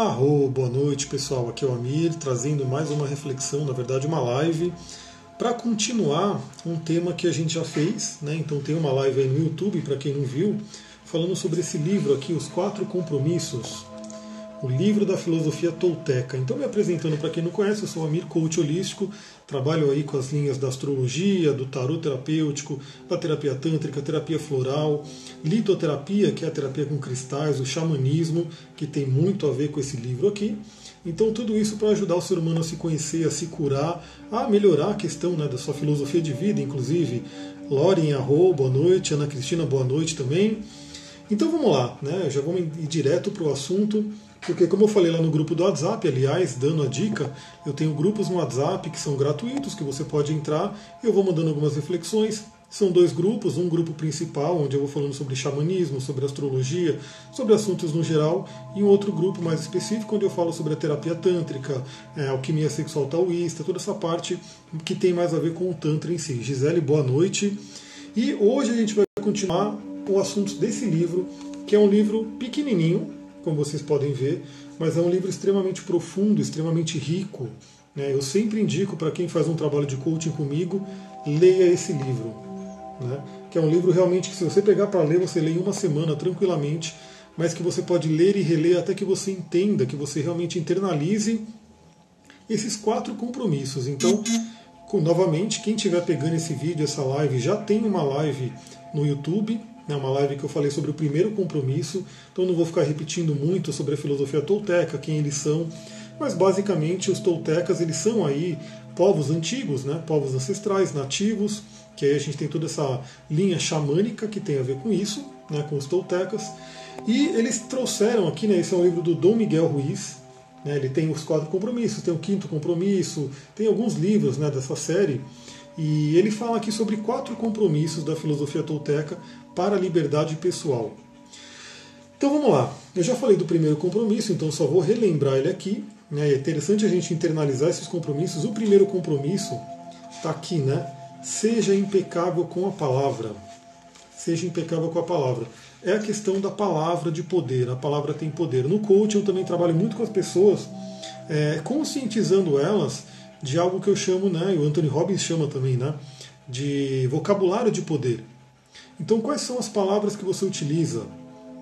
Arro, boa noite pessoal, aqui é o Amir trazendo mais uma reflexão, na verdade uma live, para continuar um tema que a gente já fez, né? então tem uma live aí no YouTube para quem não viu, falando sobre esse livro aqui, Os Quatro Compromissos, o livro da filosofia tolteca. Então, me apresentando para quem não conhece, eu sou Amir Coach Holístico, trabalho aí com as linhas da astrologia, do tarot terapêutico, da terapia tântrica, terapia floral, litoterapia, que é a terapia com cristais, o xamanismo, que tem muito a ver com esse livro aqui. Então, tudo isso para ajudar o ser humano a se conhecer, a se curar, a melhorar a questão né, da sua filosofia de vida, inclusive. Lauren Arro, boa noite. Ana Cristina, boa noite também. Então vamos lá, né? já vamos ir direto para o assunto. Porque, como eu falei lá no grupo do WhatsApp, aliás, dando a dica, eu tenho grupos no WhatsApp que são gratuitos, que você pode entrar, eu vou mandando algumas reflexões. São dois grupos, um grupo principal, onde eu vou falando sobre xamanismo, sobre astrologia, sobre assuntos no geral, e um outro grupo mais específico, onde eu falo sobre a terapia tântrica, é, alquimia sexual taoísta, toda essa parte que tem mais a ver com o Tantra em si. Gisele, boa noite. E hoje a gente vai continuar o assunto desse livro, que é um livro pequenininho, como vocês podem ver, mas é um livro extremamente profundo, extremamente rico. Né? Eu sempre indico para quem faz um trabalho de coaching comigo, leia esse livro. Né? Que é um livro realmente que, se você pegar para ler, você lê em uma semana tranquilamente, mas que você pode ler e reler até que você entenda, que você realmente internalize esses quatro compromissos. Então, com, novamente, quem estiver pegando esse vídeo, essa live, já tem uma live no YouTube né, uma live que eu falei sobre o primeiro compromisso, então não vou ficar repetindo muito sobre a filosofia tolteca, quem eles são, mas basicamente os toltecas eles são aí povos antigos, né, povos ancestrais, nativos, que aí a gente tem toda essa linha xamânica que tem a ver com isso, né, com os toltecas, e eles trouxeram aqui, né, esse é um livro do Dom Miguel Ruiz, né, ele tem os quatro compromissos, tem o quinto compromisso, tem alguns livros né, dessa série, e ele fala aqui sobre quatro compromissos da filosofia tolteca para a liberdade pessoal. Então vamos lá. Eu já falei do primeiro compromisso, então só vou relembrar ele aqui. Né? É interessante a gente internalizar esses compromissos. O primeiro compromisso está aqui, né? Seja impecável com a palavra. Seja impecável com a palavra. É a questão da palavra de poder. A palavra tem poder. No coaching eu também trabalho muito com as pessoas, é, conscientizando elas de algo que eu chamo, né? O Anthony Robbins chama também, né? De vocabulário de poder. Então, quais são as palavras que você utiliza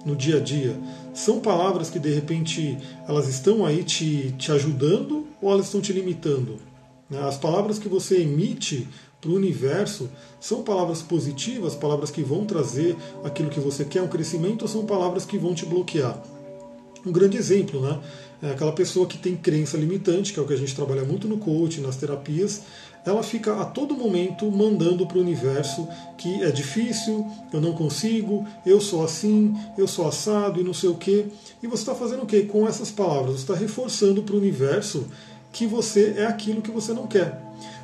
no dia a dia? São palavras que de repente elas estão aí te, te ajudando ou elas estão te limitando? Né? As palavras que você emite para o universo são palavras positivas, palavras que vão trazer aquilo que você quer, um crescimento, ou são palavras que vão te bloquear? Um grande exemplo, né? É aquela pessoa que tem crença limitante, que é o que a gente trabalha muito no coaching, nas terapias, ela fica a todo momento mandando para o universo que é difícil, eu não consigo, eu sou assim, eu sou assado e não sei o quê. E você está fazendo o quê? Com essas palavras, você está reforçando para o universo que você é aquilo que você não quer.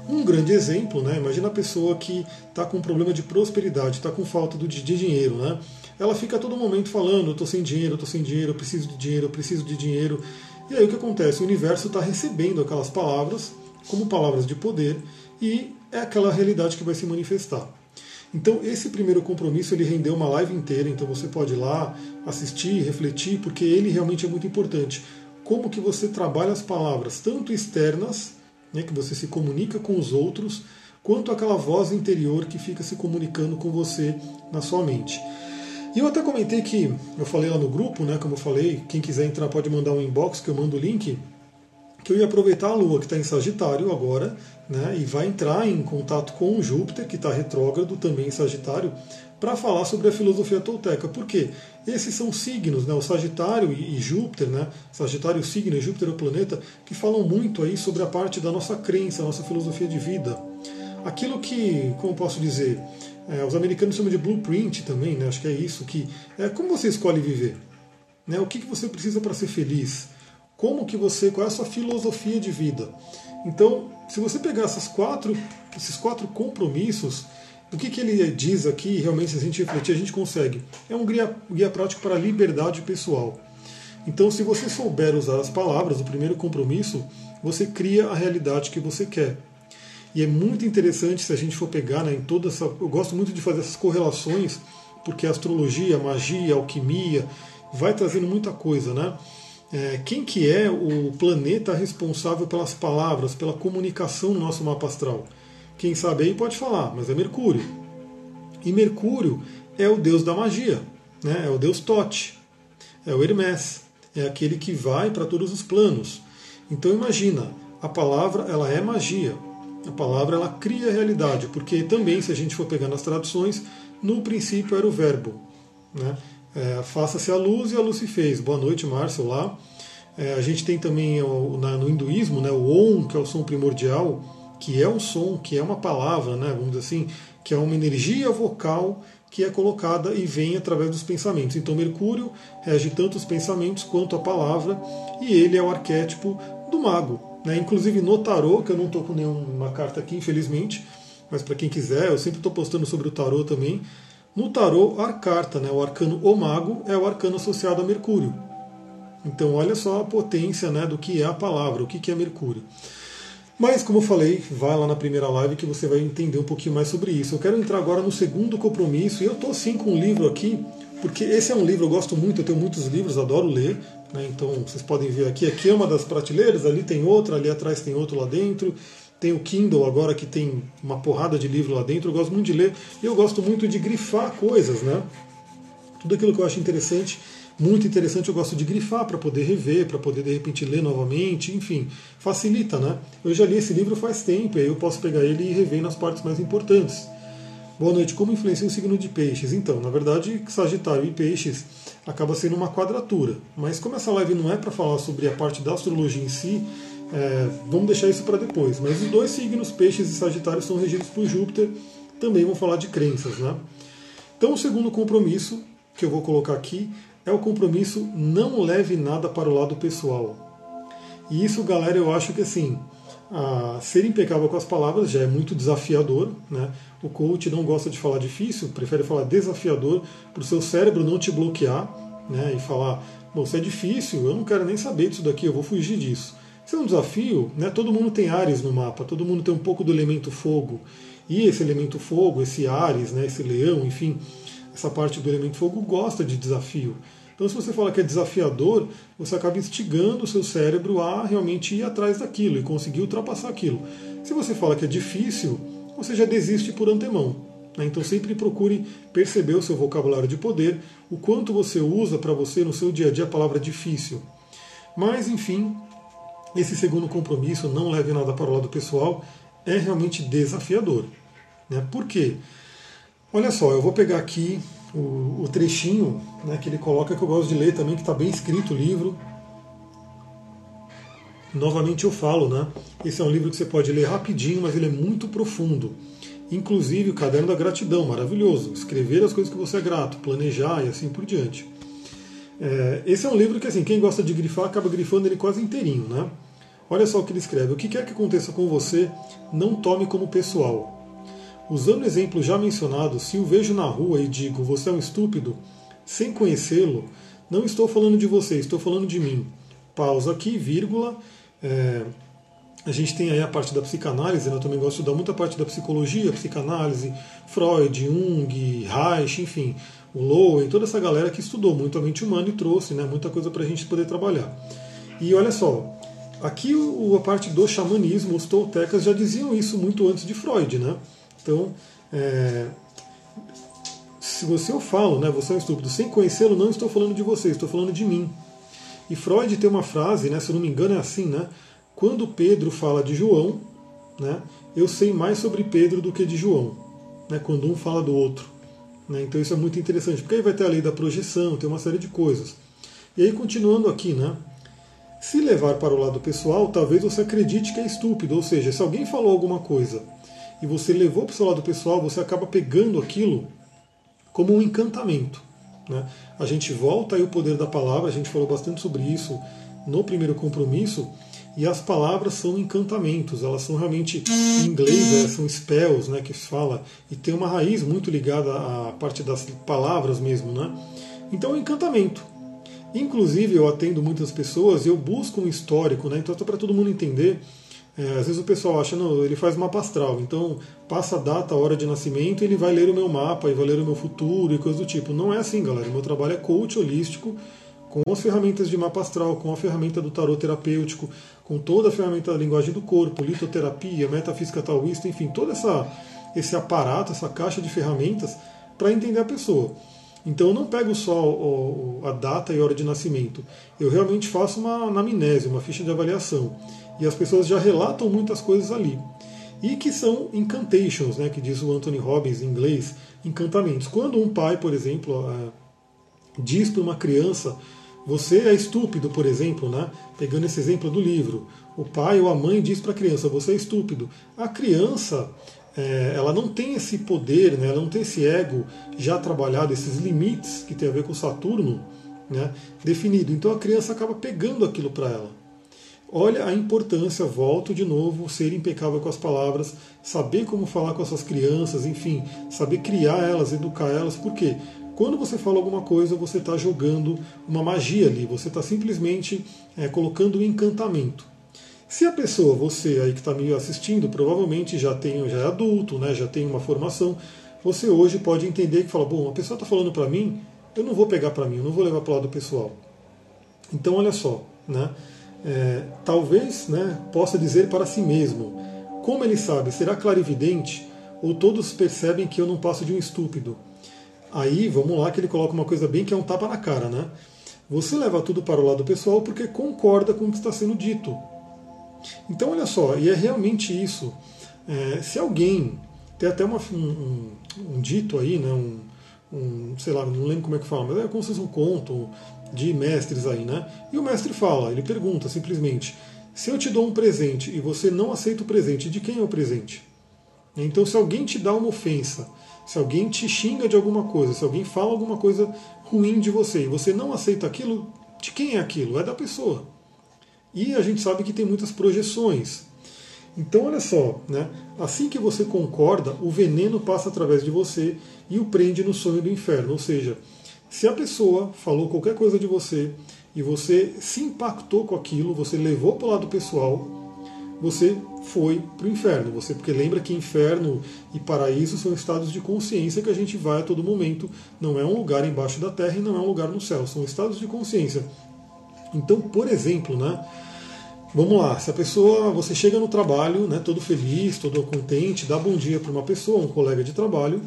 Um grande exemplo, né? Imagina a pessoa que está com problema de prosperidade, está com falta de dinheiro, né? Ela fica a todo momento falando: eu estou sem dinheiro, eu estou sem dinheiro, eu preciso de dinheiro, eu preciso de dinheiro. E aí o que acontece? O universo está recebendo aquelas palavras como palavras de poder e é aquela realidade que vai se manifestar. Então esse primeiro compromisso ele rendeu uma live inteira, então você pode ir lá assistir, refletir, porque ele realmente é muito importante. Como que você trabalha as palavras, tanto externas, né, que você se comunica com os outros, quanto aquela voz interior que fica se comunicando com você na sua mente. E eu até comentei que, eu falei lá no grupo, né, como eu falei, quem quiser entrar pode mandar um inbox que eu mando o link que eu ia aproveitar a Lua, que está em Sagitário agora, né, e vai entrar em contato com Júpiter, que está retrógrado também em Sagitário, para falar sobre a filosofia tolteca. Por quê? Esses são signos, né, o Sagitário e, Júpiter, né, Sagitário o signo e Júpiter o planeta, que falam muito aí sobre a parte da nossa crença, nossa filosofia de vida. Aquilo que, como posso dizer, é, os americanos chamam de blueprint também, né, acho que é isso, que é como você escolhe viver. Né, o que, que você precisa para ser feliz? como que você, qual é a sua filosofia de vida. Então, se você pegar essas quatro, esses quatro compromissos, o que, que ele diz aqui, realmente, se a gente refletir, a gente consegue. É um guia, guia prático para a liberdade pessoal. Então, se você souber usar as palavras, o primeiro compromisso, você cria a realidade que você quer. E é muito interessante se a gente for pegar né, em toda essa. Eu gosto muito de fazer essas correlações, porque a astrologia, a magia, a alquimia, vai trazendo muita coisa, né? é, quem que é o planeta responsável pelas palavras, pela comunicação no nosso mapa astral? Quem sabe aí pode falar, mas é Mercúrio. E Mercúrio é o deus da magia, né? é o deus Tote, é o Hermes, é aquele que vai para todos os planos. Então imagina, a palavra ela é magia, a palavra ela cria a realidade, porque também se a gente for pegar nas traduções, no princípio era o verbo. Né? É, Faça-se a luz e a luz se fez. Boa noite, Márcio, lá. É, a gente tem também o, na, no hinduísmo né, o Om, que é o som primordial, que é um som, que é uma palavra, né, vamos dizer assim, que é uma energia vocal que é colocada e vem através dos pensamentos. Então Mercúrio rege tanto os pensamentos quanto a palavra, e ele é o arquétipo do mago. Né? Inclusive no tarô, que eu não estou com nenhuma carta aqui, infelizmente, mas para quem quiser, eu sempre estou postando sobre o tarô também. No tarô, a carta, né, o arcano O Mago, é o arcano associado a Mercúrio. Então, olha só a potência né, do que é a palavra, o que é Mercúrio. Mas, como eu falei, vai lá na primeira live que você vai entender um pouquinho mais sobre isso. Eu quero entrar agora no segundo compromisso, e eu estou sim com um livro aqui, porque esse é um livro, eu gosto muito, eu tenho muitos livros, adoro ler. Né, então, vocês podem ver aqui, aqui é uma das prateleiras, ali tem outra, ali atrás tem outro lá dentro. Tem o Kindle agora que tem uma porrada de livro lá dentro. Eu gosto muito de ler e eu gosto muito de grifar coisas, né? Tudo aquilo que eu acho interessante, muito interessante, eu gosto de grifar para poder rever, para poder de repente ler novamente, enfim, facilita, né? Eu já li esse livro faz tempo, e aí eu posso pegar ele e rever nas partes mais importantes. Boa noite, como influencia o signo de peixes? Então, na verdade, Sagitário e Peixes acaba sendo uma quadratura, mas como essa live não é para falar sobre a parte da astrologia em si, é, vamos deixar isso para depois. Mas os dois signos, Peixes e Sagitário, são regidos por Júpiter. Também vão falar de crenças. Né? Então, o segundo compromisso que eu vou colocar aqui é o compromisso não leve nada para o lado pessoal. E isso, galera, eu acho que assim, ser impecável com as palavras já é muito desafiador. Né? O coach não gosta de falar difícil, prefere falar desafiador para o seu cérebro não te bloquear né? e falar: Bom, isso é difícil, eu não quero nem saber disso daqui, eu vou fugir disso. Isso é um desafio, né? Todo mundo tem Ares no mapa, todo mundo tem um pouco do elemento fogo. E esse elemento fogo, esse Ares, né, esse leão, enfim, essa parte do elemento fogo gosta de desafio. Então, se você fala que é desafiador, você acaba instigando o seu cérebro a realmente ir atrás daquilo e conseguir ultrapassar aquilo. Se você fala que é difícil, você já desiste por antemão. Né? Então, sempre procure perceber o seu vocabulário de poder, o quanto você usa para você no seu dia a dia a palavra difícil. Mas, enfim, esse segundo compromisso, não leve nada para o lado pessoal, é realmente desafiador. Né? Por quê? Olha só, eu vou pegar aqui o, o trechinho né, que ele coloca, que eu gosto de ler também, que está bem escrito o livro. Novamente eu falo, né? Esse é um livro que você pode ler rapidinho, mas ele é muito profundo. Inclusive o Caderno da Gratidão, maravilhoso. Escrever as coisas que você é grato, planejar e assim por diante. É, esse é um livro que, assim, quem gosta de grifar acaba grifando ele quase inteirinho, né? Olha só o que ele escreve: O que quer que aconteça com você, não tome como pessoal. Usando o exemplo já mencionado, se o vejo na rua e digo você é um estúpido, sem conhecê-lo, não estou falando de você, estou falando de mim. Pausa aqui, vírgula. É, a gente tem aí a parte da psicanálise, né? eu também gosto de estudar muita parte da psicologia, psicanálise, Freud, Jung, Reich, enfim, o Lowen, toda essa galera que estudou muito a mente humana e trouxe né, muita coisa para a gente poder trabalhar. E olha só, Aqui a parte do xamanismo, os toltecas já diziam isso muito antes de Freud, né? Então, é, se você eu falo, né, você é um estúpido, sem conhecê-lo, não estou falando de você, estou falando de mim. E Freud tem uma frase, né, se eu não me engano é assim, né? Quando Pedro fala de João, né, eu sei mais sobre Pedro do que de João, né, quando um fala do outro. Né, então isso é muito interessante, porque aí vai ter a lei da projeção, tem uma série de coisas. E aí, continuando aqui, né, se levar para o lado pessoal, talvez você acredite que é estúpido, ou seja, se alguém falou alguma coisa e você levou para o seu lado pessoal, você acaba pegando aquilo como um encantamento. Né? A gente volta aí o poder da palavra, a gente falou bastante sobre isso no primeiro compromisso, e as palavras são encantamentos, elas são realmente, em inglês, né, são spells, né, que se fala, e tem uma raiz muito ligada à parte das palavras mesmo. Né? Então é um encantamento. Inclusive, eu atendo muitas pessoas e eu busco um histórico, né? Então, para todo mundo entender, é, às vezes o pessoal acha, não, ele faz mapa astral, então passa a data, a hora de nascimento ele vai ler o meu mapa e vai ler o meu futuro e coisa do tipo. Não é assim, galera. O meu trabalho é coach holístico com as ferramentas de mapa astral, com a ferramenta do tarot terapêutico, com toda a ferramenta da linguagem do corpo, litoterapia, metafísica taoísta, enfim, todo essa, esse aparato, essa caixa de ferramentas para entender a pessoa. Então eu não pego só a data e hora de nascimento, eu realmente faço uma anamnese, uma ficha de avaliação. E as pessoas já relatam muitas coisas ali. E que são incantations, né, que diz o Anthony Robbins em inglês, encantamentos. Quando um pai, por exemplo, é, diz para uma criança, você é estúpido, por exemplo, né? pegando esse exemplo do livro, o pai ou a mãe diz para a criança, você é estúpido. A criança, é, ela não tem esse poder, né? ela não tem esse ego já trabalhado, esses limites que tem a ver com Saturno né? definido. Então a criança acaba pegando aquilo para ela. Olha a importância, volto de novo, ser impecável com as palavras, saber como falar com essas crianças, enfim, saber criar elas, educar elas, por quê? Quando você fala alguma coisa, você está jogando uma magia ali, você está simplesmente é, colocando um encantamento. Se a pessoa, você aí que está me assistindo, provavelmente já tem, já é adulto, né, já tem uma formação, você hoje pode entender que fala, bom, a pessoa está falando para mim, eu não vou pegar para mim, eu não vou levar para o lado pessoal. Então, olha só, né, é, talvez né, possa dizer para si mesmo, como ele sabe, será clarividente ou todos percebem que eu não passo de um estúpido? Aí, vamos lá, que ele coloca uma coisa bem que é um tapa na cara, né? Você leva tudo para o lado pessoal porque concorda com o que está sendo dito. Então, olha só, e é realmente isso. É, se alguém tem até uma, um, um, dito aí, né? Um, um, sei lá, não lembro como é que fala, mas é como se fosse um conto de mestres aí, né? E o mestre fala, ele pergunta simplesmente: se eu te dou um presente e você não aceita o presente, de quem é o presente? Então, se alguém te dá uma ofensa se alguém te xinga de alguma coisa, se alguém fala alguma coisa ruim de você e você não aceita aquilo, de quem é aquilo? É da pessoa. E a gente sabe que tem muitas projeções. Então, olha só, né? assim que você concorda, o veneno passa através de você e o prende no sonho do inferno. Ou seja, se a pessoa falou qualquer coisa de você e você se impactou com aquilo, você levou para o lado pessoal, você foi para o inferno. Você porque lembra que inferno e paraíso são estados de consciência que a gente vai a todo momento. Não é um lugar embaixo da terra e não é um lugar no céu. São estados de consciência. Então, por exemplo, né? Vamos lá, se a pessoa, você chega no trabalho, né, todo feliz, todo contente, dá bom dia para uma pessoa, um colega de trabalho,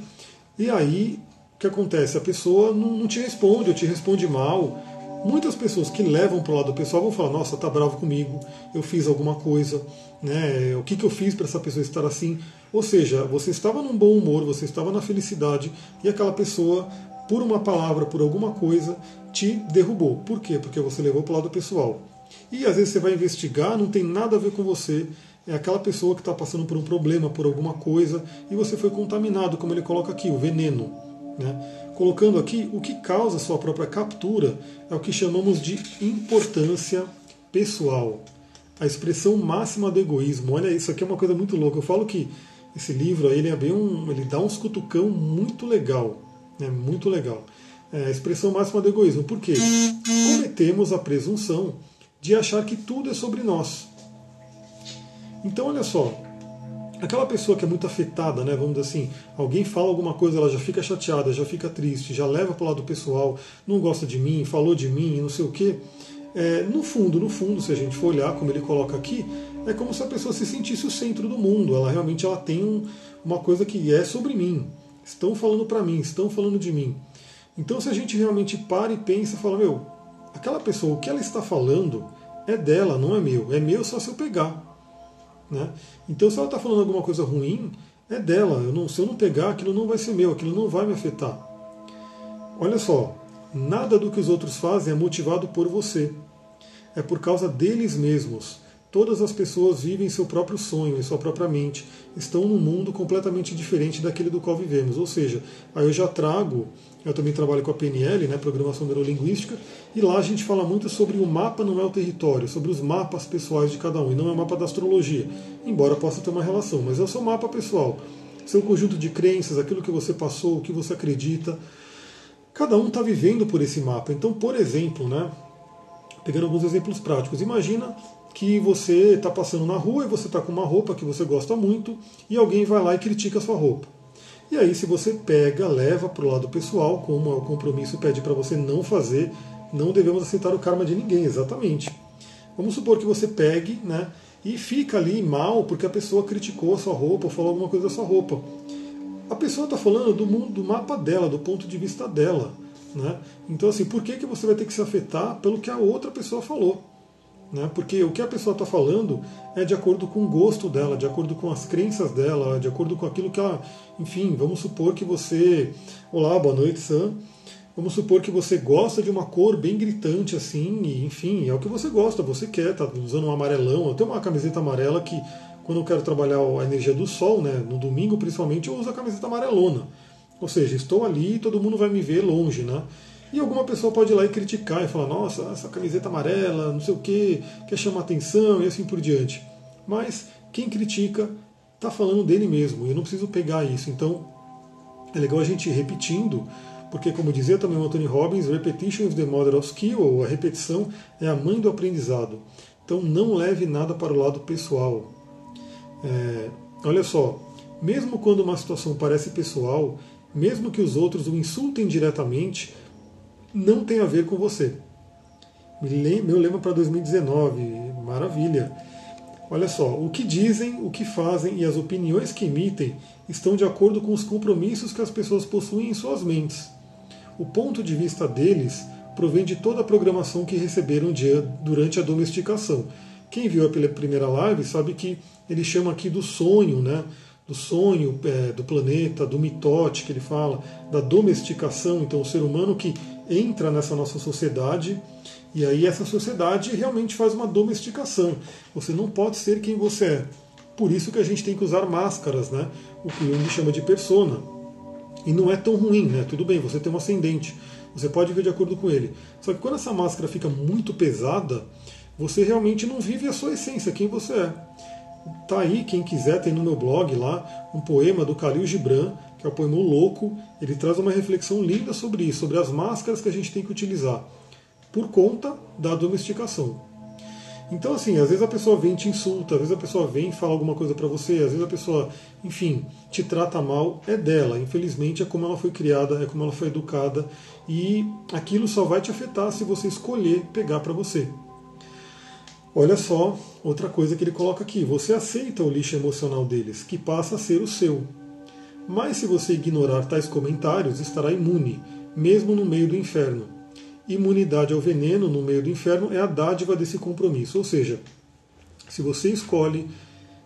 e aí o que acontece? A pessoa não, não te responde, ou te responde mal, Muitas pessoas que levam para o lado pessoal vão falar: Nossa, tá bravo comigo, eu fiz alguma coisa, né? O que, que eu fiz para essa pessoa estar assim? Ou seja, você estava num bom humor, você estava na felicidade e aquela pessoa, por uma palavra, por alguma coisa, te derrubou. Por quê? Porque você levou para o lado pessoal. E às vezes você vai investigar, não tem nada a ver com você, é aquela pessoa que está passando por um problema, por alguma coisa, e você foi contaminado, como ele coloca aqui, o veneno. Né? Colocando aqui, o que causa sua própria captura é o que chamamos de importância pessoal. A expressão máxima do egoísmo. Olha, isso aqui é uma coisa muito louca. Eu falo que esse livro ele é bem um, ele dá uns cutucão muito legal, né? muito legal. É a expressão máxima do egoísmo. Por quê? Cometemos a presunção de achar que tudo é sobre nós. Então, olha só, aquela pessoa que é muito afetada, né, vamos dizer assim, alguém fala alguma coisa, ela já fica chateada, já fica triste, já leva para o lado pessoal, não gosta de mim, falou de mim, não sei o quê. É, no fundo, no fundo, se a gente for olhar como ele coloca aqui, é como se a pessoa se sentisse o centro do mundo. Ela realmente ela tem um, uma coisa que é sobre mim. Estão falando para mim, estão falando de mim. Então, se a gente realmente para e pensa, fala, meu, aquela pessoa, o que ela está falando é dela, não é meu. É meu só se eu pegar. Né? Então, se ela está falando alguma coisa ruim, é dela. Eu não, se eu não pegar, aquilo não vai ser meu, aquilo não vai me afetar. Olha só, nada do que os outros fazem é motivado por você. É por causa deles mesmos. Todas as pessoas vivem seu próprio sonho, em sua própria mente, estão num mundo completamente diferente daquele do qual vivemos. Ou seja, aí eu já trago, eu também trabalho com a PNL, né, Programação Neurolinguística, e lá a gente fala muito sobre o mapa não é o território, sobre os mapas pessoais de cada um, e não é o mapa da astrologia, embora possa ter uma relação, mas é o seu mapa pessoal, seu conjunto de crenças, aquilo que você passou, o que você acredita. Cada um está vivendo por esse mapa. Então, por exemplo, né, pegando alguns exemplos práticos, imagina que você está passando na rua e você está com uma roupa que você gosta muito e alguém vai lá e critica a sua roupa. E aí, se você pega, leva para o lado pessoal, como o compromisso pede para você não fazer, Não devemos aceitar o karma de ninguém, exatamente. Vamos supor que você pegue, né? E fica ali mal porque a pessoa criticou a sua roupa ou falou alguma coisa da sua roupa. A pessoa está falando do mundo, do mapa dela, do ponto de vista dela. Né? Então, assim, por que, que você vai ter que se afetar pelo que a outra pessoa falou? Né? Porque o que a pessoa está falando é de acordo com o gosto dela, de acordo com as crenças dela, de acordo com aquilo que ela. Enfim, vamos supor que você. Olá, boa noite, Sam. Vamos supor que você gosta de uma cor bem gritante assim, e, enfim, é o que você gosta, você quer, tá usando um amarelão. Eu tenho uma camiseta amarela que, quando eu quero trabalhar a energia do sol, né, no domingo principalmente, eu uso a camiseta amarelona. Ou seja, estou ali e todo mundo vai me ver longe, né? E alguma pessoa pode ir lá e criticar e falar, nossa, essa camiseta amarela, não sei o que, quer chamar atenção e assim por diante. Mas quem critica está falando dele mesmo, e eu não preciso pegar isso. Então é legal a gente ir repetindo porque, como dizia também o Anthony Robbins, repetition is the mother of skill, ou a repetição é a mãe do aprendizado. Então, não leve nada para o lado pessoal. É, olha só, mesmo quando uma situação parece pessoal, mesmo que os outros o insultem diretamente, não tem a ver com você. Meu lema para 2019, maravilha. Olha só, o que dizem, o que fazem e as opiniões que emitem estão de acordo com os compromissos que as pessoas possuem em suas mentes o ponto de vista deles provém de toda a programação que receberam durante a domesticação. Quem viu a primeira live sabe que ele chama aqui do sonho, né? do sonho é, do planeta, do mitote que ele fala, da domesticação, então o ser humano que entra nessa nossa sociedade e aí essa sociedade realmente faz uma domesticação. Você não pode ser quem você é. Por isso que a gente tem que usar máscaras, né? o que Jung chama de persona. E não é tão ruim, né? Tudo bem, você tem um ascendente, você pode ver de acordo com ele. Só que quando essa máscara fica muito pesada, você realmente não vive a sua essência, quem você é. Tá aí, quem quiser, tem no meu blog lá um poema do Khalil Gibran, que é o poema Louco. Ele traz uma reflexão linda sobre isso, sobre as máscaras que a gente tem que utilizar por conta da domesticação. Então, assim, às vezes a pessoa vem e te insulta, às vezes a pessoa vem e fala alguma coisa para você, às vezes a pessoa, enfim, te trata mal, é dela. Infelizmente, é como ela foi criada, é como ela foi educada, e aquilo só vai te afetar se você escolher pegar para você. Olha só, outra coisa que ele coloca aqui: você aceita o lixo emocional deles, que passa a ser o seu. Mas se você ignorar tais comentários, estará imune, mesmo no meio do inferno imunidade ao veneno no meio do inferno é a dádiva desse compromisso. Ou seja, se você escolhe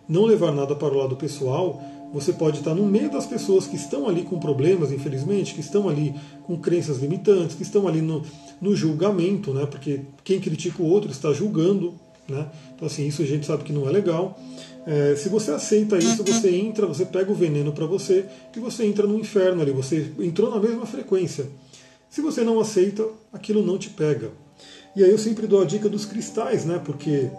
não levar nada para o lado pessoal, você pode estar no meio das pessoas que estão ali com problemas, infelizmente, que estão ali com crenças limitantes, que estão ali no, no julgamento, né? porque quem critica o outro está julgando. Né? Então, assim, isso a gente sabe que não é legal. É, se você aceita isso, você entra, você pega o veneno para você e você entra no inferno ali, você entrou na mesma frequência. Se você não aceita, aquilo não te pega. E aí eu sempre dou a dica dos cristais, né? Porque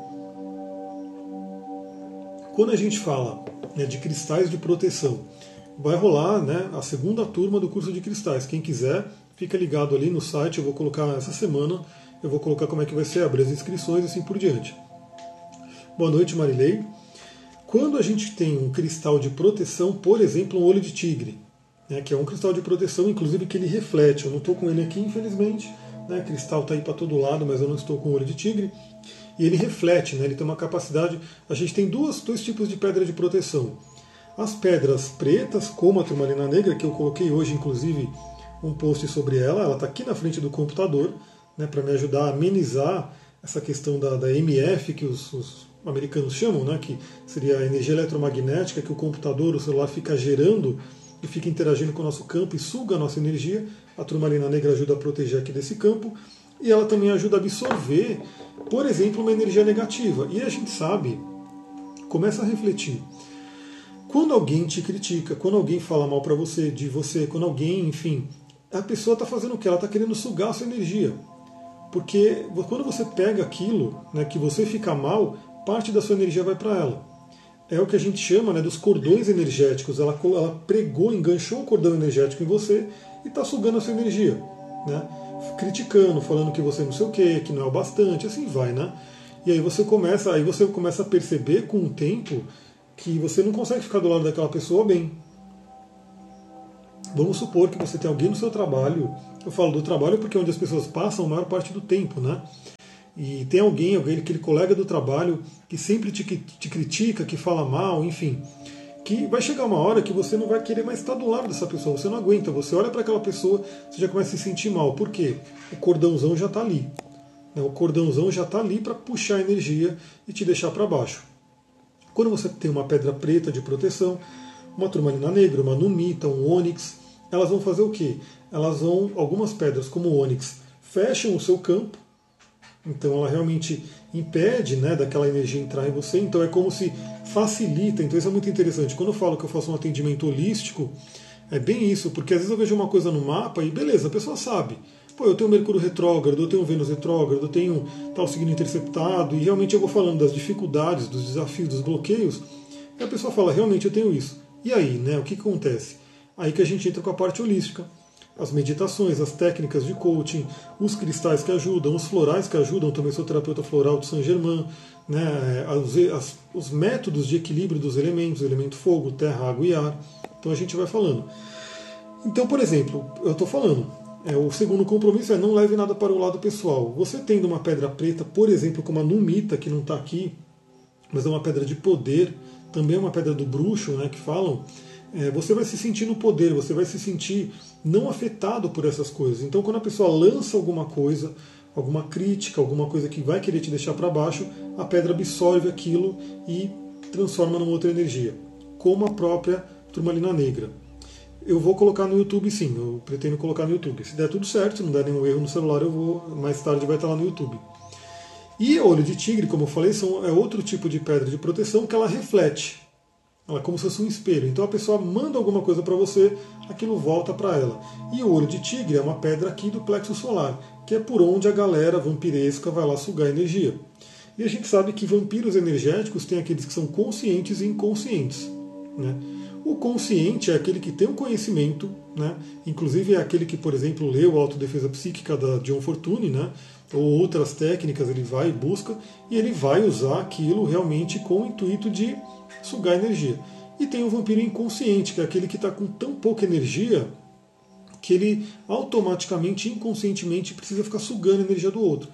quando a gente fala né, de cristais de proteção, vai rolar né, a segunda turma do curso de cristais. Quem quiser, fica ligado ali no site, eu vou colocar essa semana, eu vou colocar como é que vai ser, abrir as inscrições e assim por diante. Boa noite, Marilei. Quando a gente tem um cristal de proteção, por exemplo, um olho de tigre, né, que é um cristal de proteção, inclusive que ele reflete. Eu não estou com ele aqui, infelizmente. Né, cristal está aí para todo lado, mas eu não estou com olho de tigre. E ele reflete, né, ele tem uma capacidade. A gente tem duas, dois tipos de pedra de proteção. As pedras pretas, como a turmalina negra, que eu coloquei hoje, inclusive, um post sobre ela. Ela está aqui na frente do computador, né, para me ajudar a amenizar essa questão da, da MF, que os, os americanos chamam, né, que seria a energia eletromagnética que o computador, o celular fica gerando e fica interagindo com o nosso campo e suga a nossa energia. A turmalina negra ajuda a proteger aqui desse campo e ela também ajuda a absorver, por exemplo, uma energia negativa. E a gente sabe, começa a refletir. Quando alguém te critica, quando alguém fala mal para você, de você, quando alguém, enfim, a pessoa está fazendo o que? Ela está querendo sugar a sua energia. Porque quando você pega aquilo, né, que você fica mal, parte da sua energia vai para ela é o que a gente chama né, dos cordões energéticos. Ela, ela pregou, enganchou o cordão energético em você e está sugando a sua energia. Né? Criticando, falando que você não sei o que, que não é o bastante, assim vai, né? E aí você começa, aí você começa a perceber com o tempo que você não consegue ficar do lado daquela pessoa bem. Vamos supor que você tem alguém no seu trabalho. Eu falo do trabalho porque é onde as pessoas passam a maior parte do tempo, né? E tem alguém, alguém, aquele colega do trabalho que sempre te, te critica, que fala mal, enfim. Que vai chegar uma hora que você não vai querer mais estar do lado dessa pessoa, você não aguenta, você olha para aquela pessoa, você já começa a se sentir mal. Por quê? O cordãozão já está ali. Né? O cordãozão já está ali para puxar energia e te deixar para baixo. Quando você tem uma pedra preta de proteção, uma turmalina negra, uma numita, um ônix, elas vão fazer o quê? Elas vão, algumas pedras como o ônix, fecham o seu campo, então ela realmente impede né, daquela energia entrar em você, então é como se facilita, então isso é muito interessante. Quando eu falo que eu faço um atendimento holístico, é bem isso, porque às vezes eu vejo uma coisa no mapa e beleza, a pessoa sabe. Pô, eu tenho Mercúrio retrógrado, eu tenho Vênus retrógrado, eu tenho tal signo interceptado, e realmente eu vou falando das dificuldades, dos desafios, dos bloqueios, e a pessoa fala, realmente eu tenho isso. E aí, né, o que acontece? Aí que a gente entra com a parte holística. As meditações, as técnicas de coaching, os cristais que ajudam, os florais que ajudam, também sou terapeuta floral de Saint Germain, né, os, as, os métodos de equilíbrio dos elementos, elemento fogo, terra, água e ar. Então a gente vai falando. Então, por exemplo, eu estou falando, é, o segundo compromisso é não leve nada para o lado pessoal. Você tendo uma pedra preta, por exemplo, como a numita, que não está aqui, mas é uma pedra de poder, também é uma pedra do bruxo, né, que falam, é, você vai se sentir no poder, você vai se sentir não afetado por essas coisas. Então, quando a pessoa lança alguma coisa, alguma crítica, alguma coisa que vai querer te deixar para baixo, a pedra absorve aquilo e transforma numa outra energia, como a própria turmalina negra. Eu vou colocar no YouTube sim, eu pretendo colocar no YouTube. Se der tudo certo, se não der nenhum erro no celular, eu vou mais tarde vai estar lá no YouTube. E olho de tigre, como eu falei, são, é outro tipo de pedra de proteção que ela reflete. Ela é como se fosse um espelho. Então a pessoa manda alguma coisa para você, aquilo volta para ela. E o olho de tigre é uma pedra aqui do plexo solar, que é por onde a galera vampiresca vai lá sugar energia. E a gente sabe que vampiros energéticos tem aqueles que são conscientes e inconscientes. Né? O consciente é aquele que tem o conhecimento, né? inclusive é aquele que, por exemplo, leu a Autodefesa Psíquica da John Fortune, né? ou outras técnicas, ele vai e busca, e ele vai usar aquilo realmente com o intuito de sugar energia. E tem o vampiro inconsciente, que é aquele que está com tão pouca energia que ele automaticamente, inconscientemente, precisa ficar sugando a energia do outro.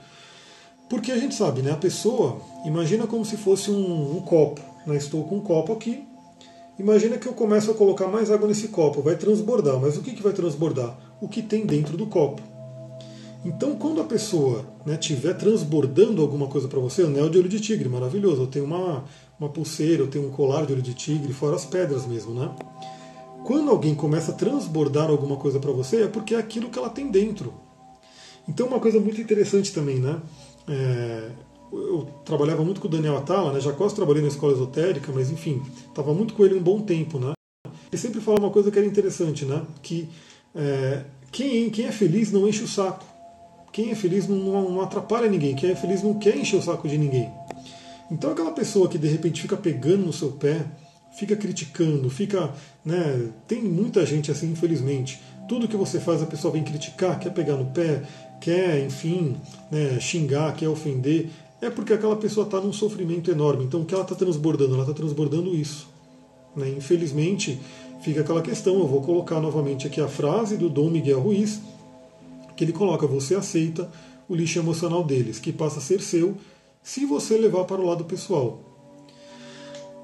Porque a gente sabe, né? A pessoa, imagina como se fosse um, um copo. Né? Estou com um copo aqui, Imagina que eu começo a colocar mais água nesse copo, vai transbordar, mas o que, que vai transbordar? O que tem dentro do copo. Então, quando a pessoa estiver né, transbordando alguma coisa para você, anel de olho de tigre, maravilhoso. Eu tenho uma, uma pulseira, eu tenho um colar de olho de tigre, fora as pedras mesmo, né? Quando alguém começa a transbordar alguma coisa para você, é porque é aquilo que ela tem dentro. Então, uma coisa muito interessante também, né? É, eu trabalhava muito com o Daniel Atala, né? Já quase trabalhei na escola esotérica, mas enfim, estava muito com ele um bom tempo, né? Ele sempre fala uma coisa que era interessante, né? Que é, quem, quem é feliz não enche o saco. Quem é feliz não, não, atrapalha ninguém. Quem é feliz não quer encher o saco de ninguém. Então aquela pessoa que de repente fica pegando no seu pé, fica criticando, fica. Né, tem muita gente assim, infelizmente. Tudo que você faz a pessoa vem criticar, quer pegar no pé, quer, enfim, né, xingar, quer ofender é porque aquela pessoa está num sofrimento enorme. Então, o que ela está transbordando? Ela está transbordando isso. Né? Infelizmente, fica aquela questão. Eu vou colocar novamente aqui a frase do Dom Miguel Ruiz, que ele coloca: Você aceita o lixo emocional deles, que passa a ser seu se você levar para o lado pessoal.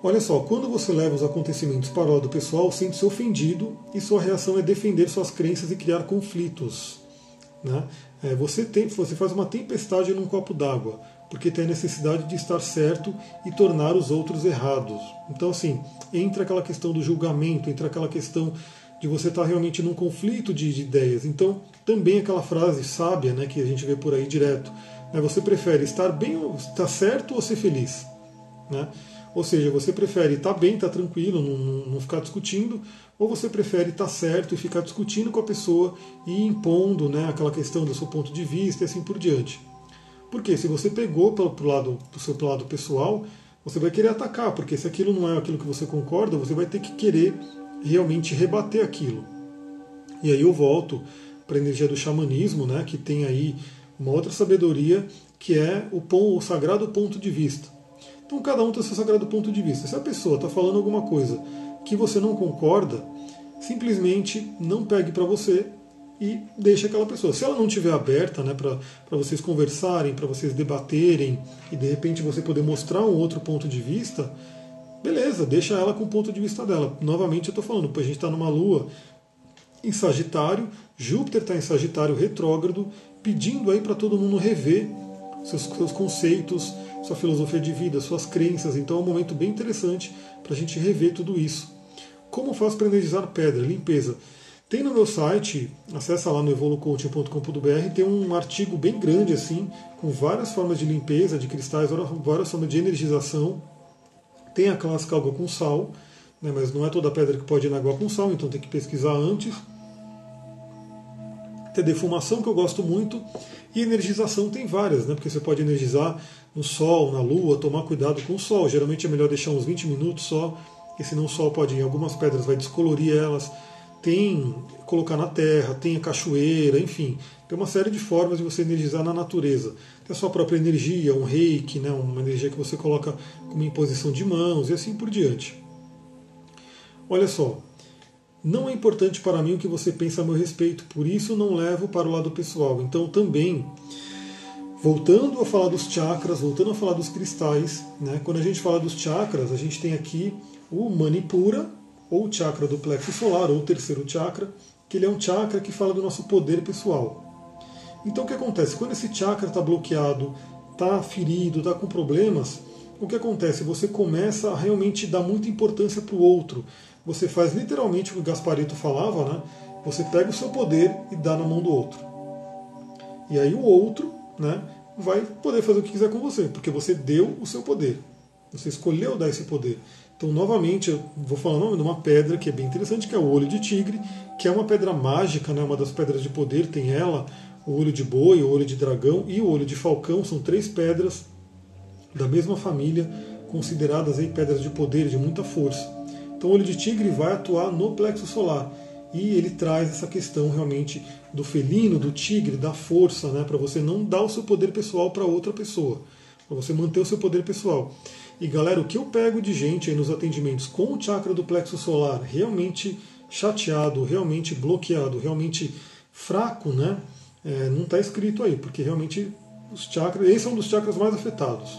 Olha só, quando você leva os acontecimentos para o lado pessoal, sente-se ofendido e sua reação é defender suas crenças e criar conflitos. Né? É, você, tem, você faz uma tempestade num copo d'água porque tem a necessidade de estar certo e tornar os outros errados. Então, assim, entra aquela questão do julgamento, entra aquela questão de você estar realmente num conflito de, de ideias. Então, também aquela frase sábia né, que a gente vê por aí direto. Né, você prefere estar bem, estar certo ou ser feliz? Né? Ou seja, você prefere estar bem, estar tranquilo, não, não ficar discutindo, ou você prefere estar certo e ficar discutindo com a pessoa e impondo né, aquela questão do seu ponto de vista e assim por diante. Porque se você pegou para o lado do seu lado pessoal, você vai querer atacar, porque se aquilo não é aquilo que você concorda, você vai ter que querer realmente rebater aquilo. E aí eu volto para a energia do xamanismo, né, que tem aí uma outra sabedoria, que é o, pom, o sagrado ponto de vista. Então cada um tem seu sagrado ponto de vista. Se a pessoa está falando alguma coisa que você não concorda, simplesmente não pegue para você e deixe aquela pessoa. Se ela não estiver aberta né, para vocês conversarem, para vocês debaterem e de repente você poder mostrar um outro ponto de vista, beleza, deixa ela com o ponto de vista dela. Novamente eu estou falando, a gente está numa lua em Sagitário, Júpiter está em Sagitário retrógrado, pedindo aí para todo mundo rever seus, seus conceitos, sua filosofia de vida, suas crenças. Então é um momento bem interessante para a gente rever tudo isso. Como faz para energizar pedra? Limpeza. Tem no meu site, acessa lá no evolucoaching.com.br, tem um artigo bem grande assim, com várias formas de limpeza de cristais, várias formas de energização. Tem a clássica água com sal, né, mas não é toda pedra que pode ir na água com sal, então tem que pesquisar antes. Tem defumação, que eu gosto muito, e energização tem várias, né, porque você pode energizar no sol, na lua, tomar cuidado com o sol. Geralmente é melhor deixar uns 20 minutos só, porque senão o sol pode, em algumas pedras, vai descolorir elas tem colocar na terra, tem a cachoeira, enfim, tem uma série de formas de você energizar na natureza. Tem a sua própria energia, um reiki, né, uma energia que você coloca como imposição de mãos e assim por diante. Olha só, não é importante para mim o que você pensa a meu respeito, por isso não levo para o lado pessoal. Então também, voltando a falar dos chakras, voltando a falar dos cristais, né, quando a gente fala dos chakras, a gente tem aqui o Manipura, ou chakra do plexo solar, ou terceiro chakra, que ele é um chakra que fala do nosso poder pessoal. Então o que acontece? Quando esse chakra está bloqueado, está ferido, está com problemas, o que acontece? Você começa a realmente dar muita importância para o outro. Você faz literalmente o que o Gasparito falava, né? Você pega o seu poder e dá na mão do outro. E aí o outro né, vai poder fazer o que quiser com você, porque você deu o seu poder. Você escolheu dar esse poder. Então, novamente, eu vou falar o nome de uma pedra que é bem interessante, que é o olho de tigre, que é uma pedra mágica, né, uma das pedras de poder, tem ela, o olho de boi, o olho de dragão e o olho de falcão, são três pedras da mesma família, consideradas aí pedras de poder, de muita força. Então, o olho de tigre vai atuar no plexo solar e ele traz essa questão realmente do felino, do tigre, da força, né, para você não dar o seu poder pessoal para outra pessoa, para você manter o seu poder pessoal. E galera, o que eu pego de gente aí nos atendimentos com o chakra do plexo solar realmente chateado, realmente bloqueado, realmente fraco, né? É, não está escrito aí, porque realmente os chakras, esse é um dos chakras mais afetados,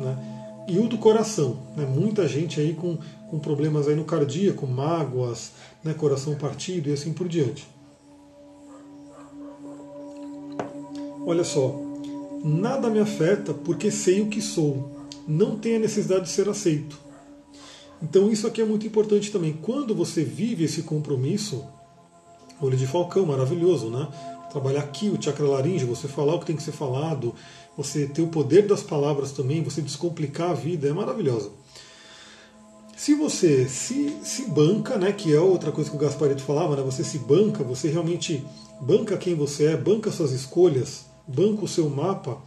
né? E o do coração, né? Muita gente aí com, com problemas aí no cardíaco, mágoas, né? coração partido e assim por diante. Olha só, nada me afeta porque sei o que sou não tem a necessidade de ser aceito. Então isso aqui é muito importante também. Quando você vive esse compromisso, olho de falcão, maravilhoso, né? Trabalhar aqui o chakra laringe, você falar o que tem que ser falado, você ter o poder das palavras também, você descomplicar a vida, é maravilhosa. Se você se, se banca, né, que é outra coisa que o Gasparito falava, né, você se banca, você realmente banca quem você é, banca suas escolhas, banca o seu mapa,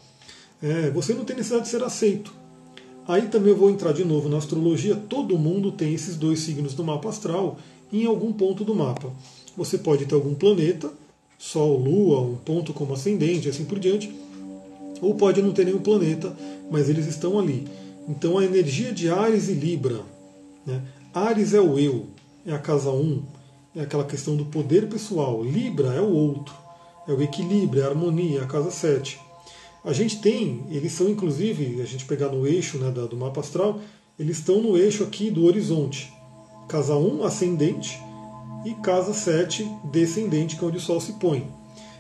é, você não tem necessidade de ser aceito. Aí também eu vou entrar de novo na astrologia. Todo mundo tem esses dois signos do mapa astral em algum ponto do mapa. Você pode ter algum planeta, Sol, Lua, um ponto como ascendente, assim por diante, ou pode não ter nenhum planeta, mas eles estão ali. Então a energia de Ares e Libra. Né? Ares é o eu, é a casa 1, é aquela questão do poder pessoal. Libra é o outro, é o equilíbrio, é a harmonia, é a casa 7. A gente tem, eles são inclusive, a gente pegar no eixo né, do mapa astral, eles estão no eixo aqui do horizonte. Casa 1, ascendente, e casa 7, descendente, que é onde o Sol se põe.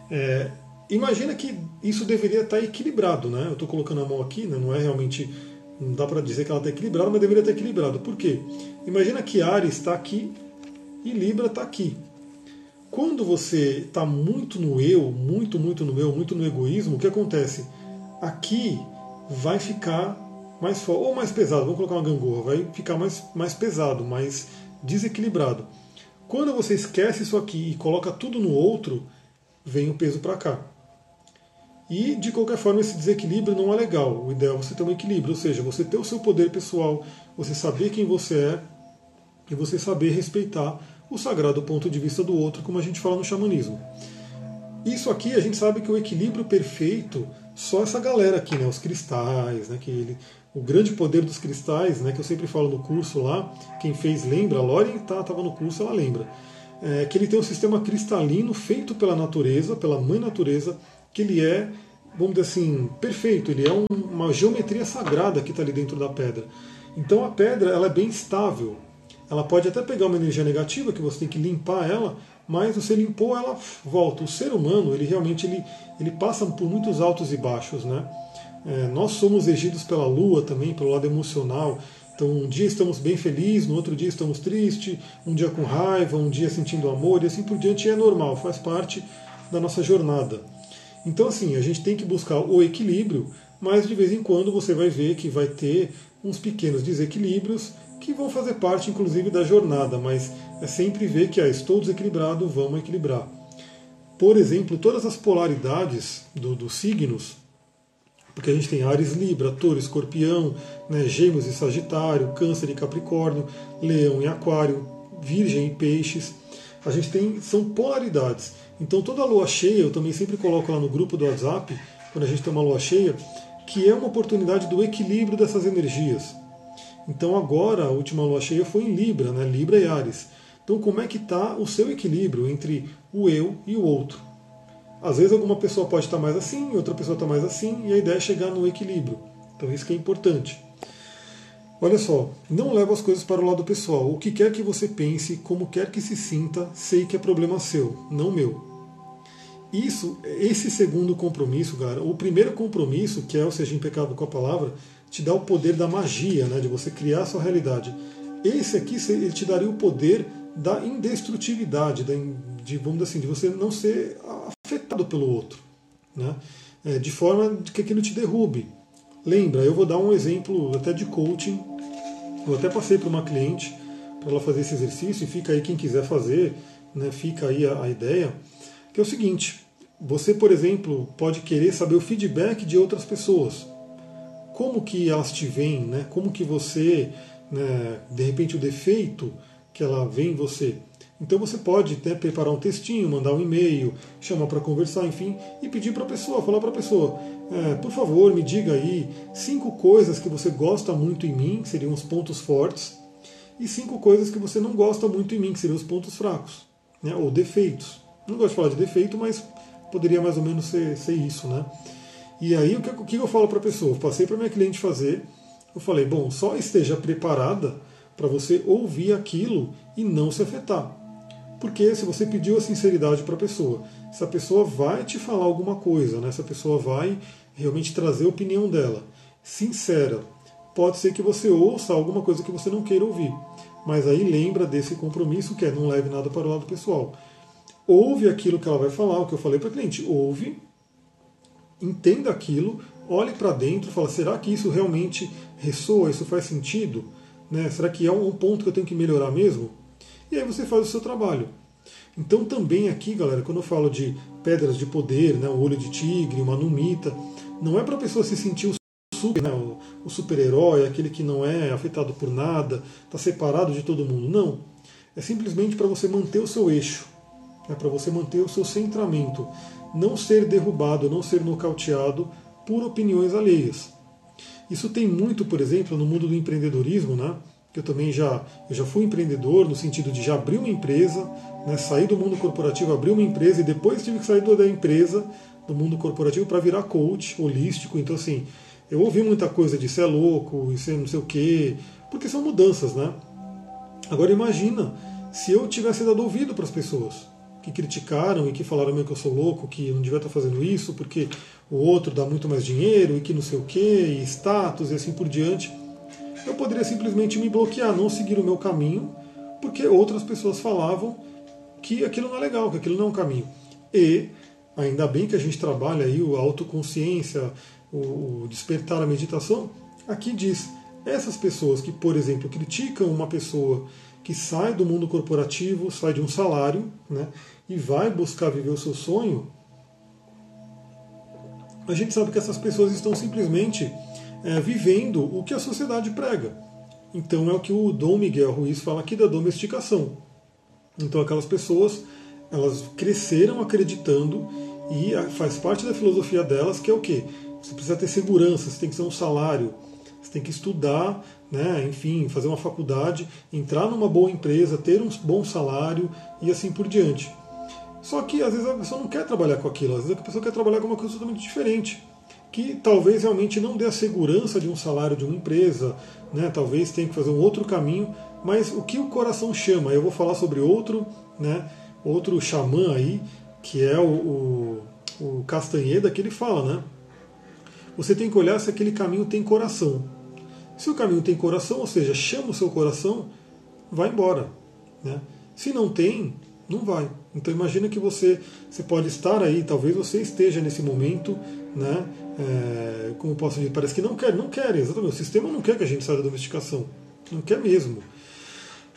É, imagina que isso deveria estar equilibrado, né? Eu estou colocando a mão aqui, né, não é realmente. Não dá para dizer que ela está equilibrada, mas deveria estar equilibrado. Por quê? Imagina que Ares está aqui e Libra está aqui. Quando você está muito no eu, muito, muito no eu, muito no egoísmo, o que acontece? Aqui vai ficar mais forte, ou mais pesado, vamos colocar uma gangorra, vai ficar mais, mais pesado, mais desequilibrado. Quando você esquece isso aqui e coloca tudo no outro, vem o peso para cá. E, de qualquer forma, esse desequilíbrio não é legal. O ideal é você ter um equilíbrio, ou seja, você ter o seu poder pessoal, você saber quem você é e você saber respeitar o sagrado ponto de vista do outro, como a gente fala no xamanismo. Isso aqui a gente sabe que o equilíbrio perfeito, só essa galera aqui, né, os cristais, né, que ele, o grande poder dos cristais, né, que eu sempre falo no curso lá, quem fez lembra, a estava tá, no curso, ela lembra. é, que ele tem um sistema cristalino feito pela natureza, pela mãe natureza, que ele é, vamos dizer assim, perfeito. Ele é um, uma geometria sagrada que está ali dentro da pedra. Então a pedra ela é bem estável. Ela pode até pegar uma energia negativa que você tem que limpar ela, mas você limpou ela volta. O ser humano ele realmente ele, ele passa por muitos altos e baixos, né? É, nós somos regidos pela lua também, pelo lado emocional. Então, um dia estamos bem felizes, no outro dia estamos tristes, um dia com raiva, um dia sentindo amor e assim por diante. é normal, faz parte da nossa jornada. Então, assim, a gente tem que buscar o equilíbrio, mas de vez em quando você vai ver que vai ter uns pequenos desequilíbrios que vão fazer parte, inclusive, da jornada, mas é sempre ver que ah, estou desequilibrado, vamos equilibrar. Por exemplo, todas as polaridades do, dos signos porque a gente tem Ares, Libra, Touro, Escorpião, né, Gêmeos e Sagitário, Câncer e Capricórnio, Leão e Aquário, Virgem e Peixes. A gente tem são polaridades. Então toda lua cheia, eu também sempre coloco lá no grupo do WhatsApp, quando a gente tem uma lua cheia, que é uma oportunidade do equilíbrio dessas energias. Então agora a última lua cheia foi em Libra, né, Libra e Ares. Então como é que está o seu equilíbrio entre o eu e o outro? Às vezes alguma pessoa pode estar mais assim, outra pessoa está mais assim, e a ideia é chegar no equilíbrio. Então isso que é importante. Olha só, não leva as coisas para o lado pessoal. O que quer que você pense, como quer que se sinta, sei que é problema seu, não meu. Isso, esse segundo compromisso, cara, o primeiro compromisso, que é o seja impecável com a palavra, te dá o poder da magia, né, de você criar a sua realidade. Esse aqui, ele te daria o poder da indestrutividade, de, vamos assim, de você não ser afetado pelo outro, né? É, de forma que aquilo te derrube. Lembra, eu vou dar um exemplo até de coaching. Eu até passei para uma cliente para ela fazer esse exercício e fica aí quem quiser fazer, né, fica aí a, a ideia, que é o seguinte: você, por exemplo, pode querer saber o feedback de outras pessoas. Como que elas te veem, né? Como que você, né, de repente o defeito que ela vê em você, então você pode até preparar um textinho, mandar um e-mail, chamar para conversar, enfim, e pedir para a pessoa, falar para a pessoa, é, por favor, me diga aí cinco coisas que você gosta muito em mim, que seriam os pontos fortes, e cinco coisas que você não gosta muito em mim, que seriam os pontos fracos, né, ou defeitos. Não gosto de falar de defeito, mas poderia mais ou menos ser, ser isso, né? E aí o que, o que eu falo para a pessoa? Eu passei para minha cliente fazer, eu falei, bom, só esteja preparada para você ouvir aquilo e não se afetar. Porque se você pediu a sinceridade para a pessoa, essa pessoa vai te falar alguma coisa, né? essa pessoa vai realmente trazer a opinião dela, sincera. Pode ser que você ouça alguma coisa que você não queira ouvir, mas aí lembra desse compromisso que é não leve nada para o lado pessoal. Ouve aquilo que ela vai falar, o que eu falei para a cliente, ouve, entenda aquilo, olhe para dentro, fala, será que isso realmente ressoa, isso faz sentido? Né? Será que é um ponto que eu tenho que melhorar mesmo? e aí você faz o seu trabalho. Então também aqui, galera, quando eu falo de pedras de poder, né, o olho de tigre, uma numita, não é para a pessoa se sentir o super, né, o, super-herói, aquele que não é afetado por nada, está separado de todo mundo. Não. É simplesmente para você manter o seu eixo, é para você manter o seu centramento, não ser derrubado, não ser nocauteado por opiniões alheias. Isso tem muito, por exemplo, no mundo do empreendedorismo, né? eu também já, eu já fui empreendedor no sentido de já abrir uma empresa, né, sair do mundo corporativo, abrir uma empresa e depois tive que sair da empresa, do mundo corporativo, para virar coach holístico. Então, assim, eu ouvi muita coisa de ser é louco, ser não sei o quê, porque são mudanças, né? Agora imagina se eu tivesse dado ouvido para as pessoas que criticaram e que falaram meio que eu sou louco, que não devia estar fazendo isso, porque o outro dá muito mais dinheiro e que não sei o quê, e status e assim por diante eu poderia simplesmente me bloquear, não seguir o meu caminho, porque outras pessoas falavam que aquilo não é legal, que aquilo não é um caminho. E ainda bem que a gente trabalha aí a autoconsciência, o despertar a meditação, aqui diz, essas pessoas que, por exemplo, criticam uma pessoa que sai do mundo corporativo, sai de um salário, né, e vai buscar viver o seu sonho, a gente sabe que essas pessoas estão simplesmente é, vivendo o que a sociedade prega. Então é o que o Dom Miguel Ruiz fala aqui da domesticação. Então aquelas pessoas elas cresceram acreditando e faz parte da filosofia delas que é o quê? Você precisa ter segurança, você tem que ter um salário, Você tem que estudar, né, enfim, fazer uma faculdade, entrar numa boa empresa, ter um bom salário e assim por diante. Só que às vezes a pessoa não quer trabalhar com aquilo, às vezes a pessoa quer trabalhar com uma coisa totalmente diferente, que talvez realmente não dê a segurança de um salário de uma empresa, né, talvez tenha que fazer um outro caminho, mas o que o coração chama, eu vou falar sobre outro, né, outro xamã aí, que é o, o, o Castanheda, que ele fala, né? Você tem que olhar se aquele caminho tem coração. Se o caminho tem coração, ou seja, chama o seu coração, vai embora. Né? Se não tem, não vai. Então imagina que você, você pode estar aí, talvez você esteja nesse momento, né? É, como posso dizer, parece que não quer, não quer, exatamente. O sistema não quer que a gente saia da domesticação. Não quer mesmo.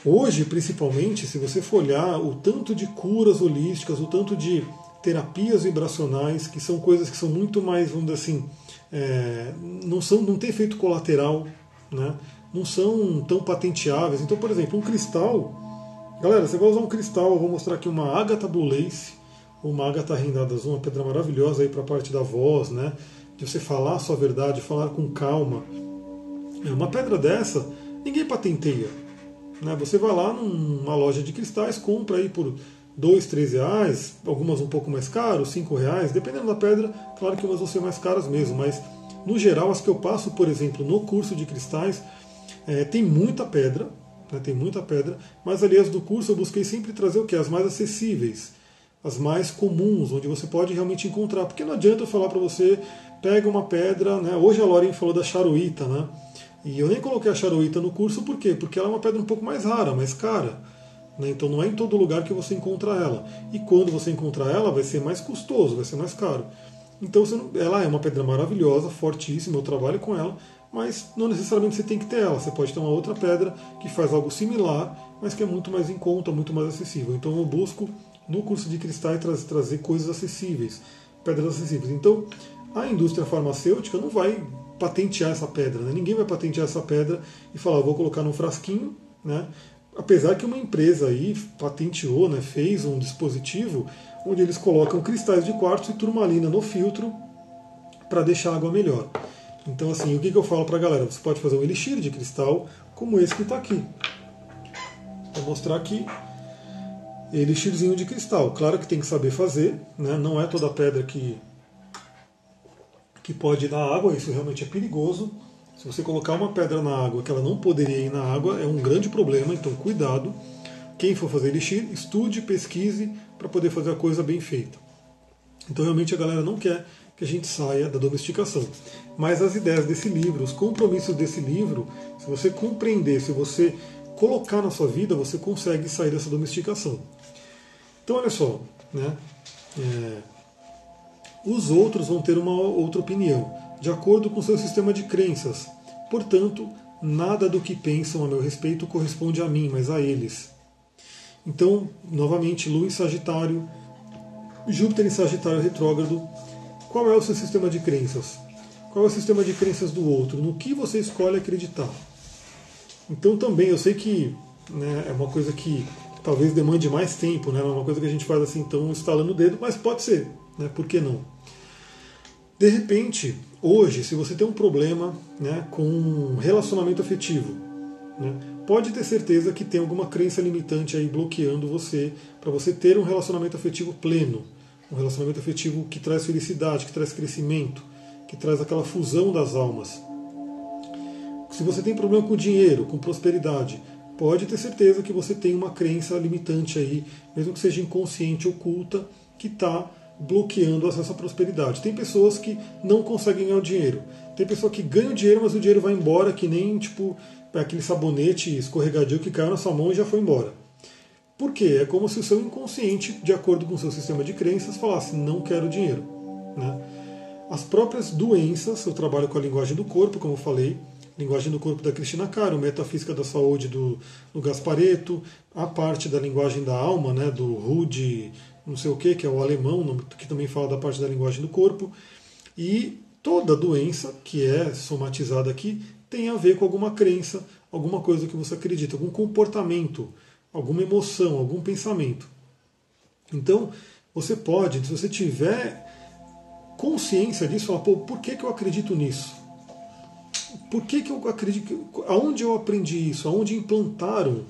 Hoje, principalmente, se você for olhar o tanto de curas holísticas, o tanto de terapias vibracionais, que são coisas que são muito mais, vamos dizer assim, é, não, são, não tem efeito colateral, né? não são tão patenteáveis. Então, por exemplo, um cristal. Galera, você vai usar um cristal, eu vou mostrar aqui uma Agatha Blue Lace, uma Agatha Rendada Azul, uma pedra maravilhosa aí para a parte da voz, né? de você falar a sua verdade, falar com calma. É uma pedra dessa, ninguém patenteia. Né? Você vai lá numa loja de cristais, compra aí por dois, três reais, algumas um pouco mais caros, cinco reais, dependendo da pedra, claro que umas vão ser mais caras mesmo, mas no geral as que eu passo, por exemplo, no curso de cristais, é, tem muita pedra, né, tem muita pedra, mas aliás do curso eu busquei sempre trazer o que? As mais acessíveis, as mais comuns, onde você pode realmente encontrar, porque não adianta eu falar para você, pega uma pedra, né, hoje a Lauren falou da charuíta, né, e eu nem coloquei a charuíta no curso, por quê? Porque ela é uma pedra um pouco mais rara, mais cara. Né? Então não é em todo lugar que você encontra ela. E quando você encontrar ela, vai ser mais custoso, vai ser mais caro. Então ela é uma pedra maravilhosa, fortíssima, eu trabalho com ela, mas não necessariamente você tem que ter ela. Você pode ter uma outra pedra que faz algo similar, mas que é muito mais em conta, muito mais acessível. Então eu busco no curso de cristais trazer coisas acessíveis, pedras acessíveis. Então a indústria farmacêutica não vai patentear essa pedra, né? ninguém vai patentear essa pedra e falar, vou colocar num frasquinho, né? apesar que uma empresa aí patenteou, né, fez um dispositivo onde eles colocam cristais de quartzo e turmalina no filtro para deixar a água melhor. Então, assim, o que, que eu falo para a galera? Você pode fazer um elixir de cristal como esse que está aqui. Vou mostrar aqui elixirzinho de cristal. Claro que tem que saber fazer, né? não é toda pedra que, que pode ir na água, isso realmente é perigoso. Se você colocar uma pedra na água que ela não poderia ir na água, é um grande problema, então cuidado. Quem for fazer elixir, estude, pesquise para poder fazer a coisa bem feita. Então realmente a galera não quer que a gente saia da domesticação. Mas as ideias desse livro, os compromissos desse livro, se você compreender, se você colocar na sua vida, você consegue sair dessa domesticação. Então olha só, né? É, os outros vão ter uma outra opinião de acordo com seu sistema de crenças. Portanto, nada do que pensam a meu respeito corresponde a mim, mas a eles. Então, novamente, Lua em Sagitário, Júpiter em Sagitário retrógrado. Qual é o seu sistema de crenças? Qual é o sistema de crenças do outro? No que você escolhe acreditar? Então, também, eu sei que né, é uma coisa que talvez demande mais tempo, né, é uma coisa que a gente faz assim, então, instalando o dedo, mas pode ser, né, por que não? De repente, hoje, se você tem um problema né, com relacionamento afetivo, né, pode ter certeza que tem alguma crença limitante aí bloqueando você para você ter um relacionamento afetivo pleno, um relacionamento afetivo que traz felicidade, que traz crescimento, que traz aquela fusão das almas. Se você tem problema com dinheiro, com prosperidade, pode ter certeza que você tem uma crença limitante aí, mesmo que seja inconsciente, oculta, que está bloqueando acesso à prosperidade. Tem pessoas que não conseguem ganhar o dinheiro. Tem pessoa que ganha o dinheiro, mas o dinheiro vai embora que nem tipo aquele sabonete escorregadio que caiu na sua mão e já foi embora. Por quê? É como se o seu inconsciente, de acordo com o seu sistema de crenças, falasse não quero dinheiro. Né? As próprias doenças, eu trabalho com a linguagem do corpo, como eu falei, linguagem do corpo da Cristina Caro, metafísica da saúde do, do Gaspareto, a parte da linguagem da alma, né, do Rude não sei o que, que é o alemão, que também fala da parte da linguagem do corpo. E toda doença que é somatizada aqui tem a ver com alguma crença, alguma coisa que você acredita, algum comportamento, alguma emoção, algum pensamento. Então, você pode, se você tiver consciência disso, falar, pô, por que, que eu acredito nisso? por que, que eu acredito, aonde eu aprendi isso, aonde implantaram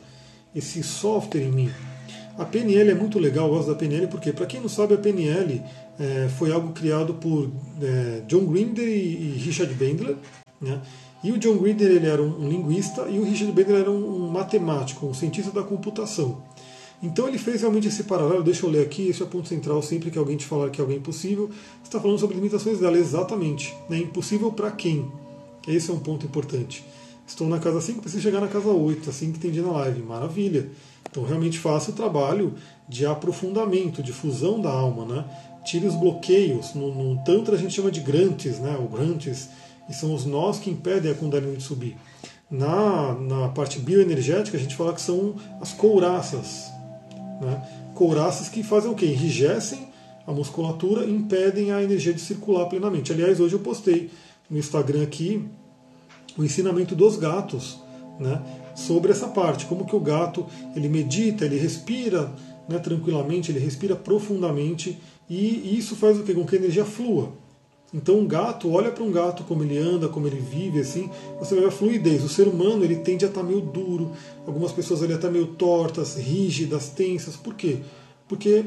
esse software em mim? A PNL é muito legal, eu gosto da PNL porque, para quem não sabe, a PNL é, foi algo criado por é, John Grinder e, Richard Bandler. Né? E o John Grinder ele era um, linguista e o Richard Bandler era um, matemático, um cientista da computação. Então ele fez realmente esse paralelo, deixa eu ler aqui, esse é o ponto central, sempre que alguém te falar que algo é impossível, está falando sobre limitações dela, exatamente. Né? Impossível para quem? Esse é um ponto importante. Estou na casa 5, preciso chegar na casa 8, assim que entendi na live. Maravilha. Então realmente faça o trabalho de aprofundamento, de fusão da alma, né? Tire os bloqueios. No, no Tantra a gente chama de grantes, né? O grantes, e são os nós que impedem a Kundalini de subir. Na, na parte bioenergética a gente fala que são as couraças. Né? Couraças que fazem o quê? Enrijecem a musculatura e impedem a energia de circular plenamente. Aliás, hoje eu postei no Instagram aqui o ensinamento dos gatos, né, sobre essa parte, como que o gato ele medita, ele respira né, tranquilamente, ele respira profundamente e isso faz o que? Com que a energia flua. Então um gato, olha para um gato como ele anda, como ele vive, assim, você ver a fluidez. O ser humano ele tende a estar tá meio duro, algumas pessoas ali estão meio tortas, rígidas, tensas. Por quê? Porque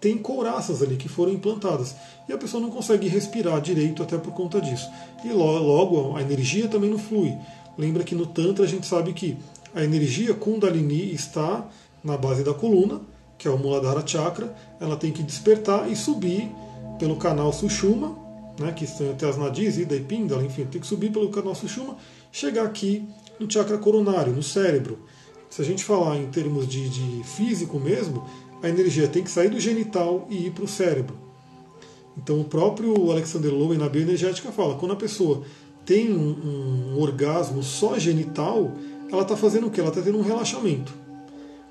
tem couraças ali que foram implantadas. E a pessoa não consegue respirar direito até por conta disso. E logo a energia também não flui. Lembra que no Tantra a gente sabe que a energia Kundalini está na base da coluna, que é o Muladhara Chakra, ela tem que despertar e subir pelo canal Sushuma, né, que estão até as nadis, Ida e Pindala, enfim, tem que subir pelo canal Sushuma, chegar aqui no chakra coronário, no cérebro. Se a gente falar em termos de, de físico mesmo, a energia tem que sair do genital e ir para o cérebro. Então o próprio Alexander Lowen na bioenergética fala, quando a pessoa tem um, um orgasmo só genital, ela está fazendo o que? Ela está tendo um relaxamento.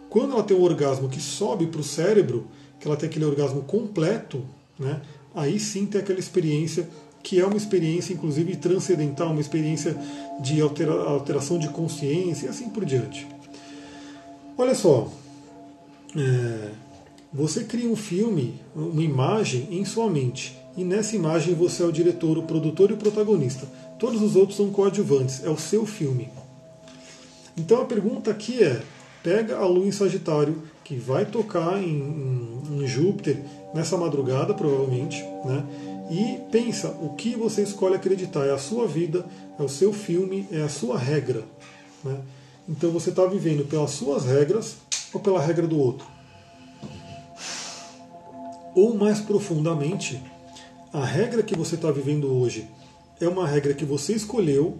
Quando ela tem um orgasmo que sobe para o cérebro, que ela tem aquele orgasmo completo, né, aí sim tem aquela experiência que é uma experiência, inclusive, transcendental, uma experiência de altera alteração de consciência e assim por diante. Olha só, é, você cria um filme, uma imagem em sua mente. E nessa imagem você é o diretor, o produtor e o protagonista. Todos os outros são coadjuvantes, é o seu filme. Então a pergunta aqui é: pega a lua em Sagitário, que vai tocar em, em, em Júpiter nessa madrugada, provavelmente, né? e pensa o que você escolhe acreditar. É a sua vida, é o seu filme, é a sua regra. Né? Então você está vivendo pelas suas regras ou pela regra do outro? Ou mais profundamente, a regra que você está vivendo hoje é uma regra que você escolheu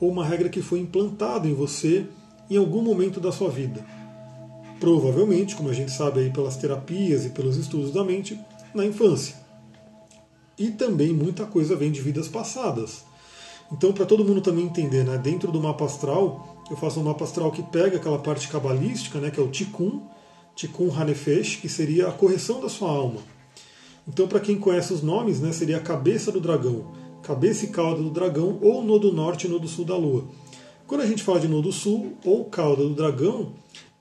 ou uma regra que foi implantada em você em algum momento da sua vida? Provavelmente, como a gente sabe aí pelas terapias e pelos estudos da mente, na infância. E também muita coisa vem de vidas passadas. Então, para todo mundo também entender, né, dentro do mapa astral, eu faço um mapa astral que pega aquela parte cabalística, né, que é o Tikkun, Tikkun Hanefesh, que seria a correção da sua alma. Então, para quem conhece os nomes, né, seria a cabeça do dragão, cabeça e cauda do dragão, ou nodo norte e nodo sul da lua. Quando a gente fala de nodo sul ou cauda do dragão,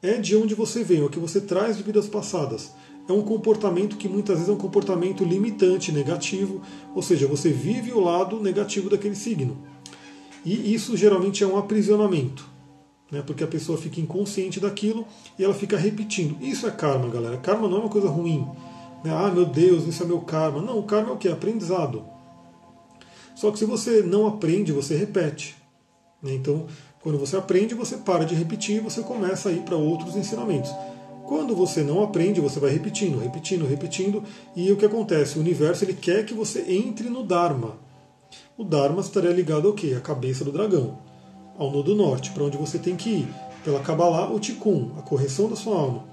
é de onde você vem, é o que você traz de vidas passadas. É um comportamento que muitas vezes é um comportamento limitante, negativo, ou seja, você vive o lado negativo daquele signo. E isso geralmente é um aprisionamento né? porque a pessoa fica inconsciente daquilo e ela fica repetindo. Isso é karma, galera. Karma não é uma coisa ruim. Né? Ah, meu Deus, isso é meu karma. Não, o karma é o que? Aprendizado. Só que se você não aprende, você repete. Né? Então, quando você aprende, você para de repetir e você começa a ir para outros ensinamentos. Quando você não aprende, você vai repetindo, repetindo, repetindo, e o que acontece? O universo ele quer que você entre no Dharma. O Dharma estaria ligado ao quê? A cabeça do dragão ao nodo norte, para onde você tem que ir. Pela Kabbalah, o Tikkun, a correção da sua alma.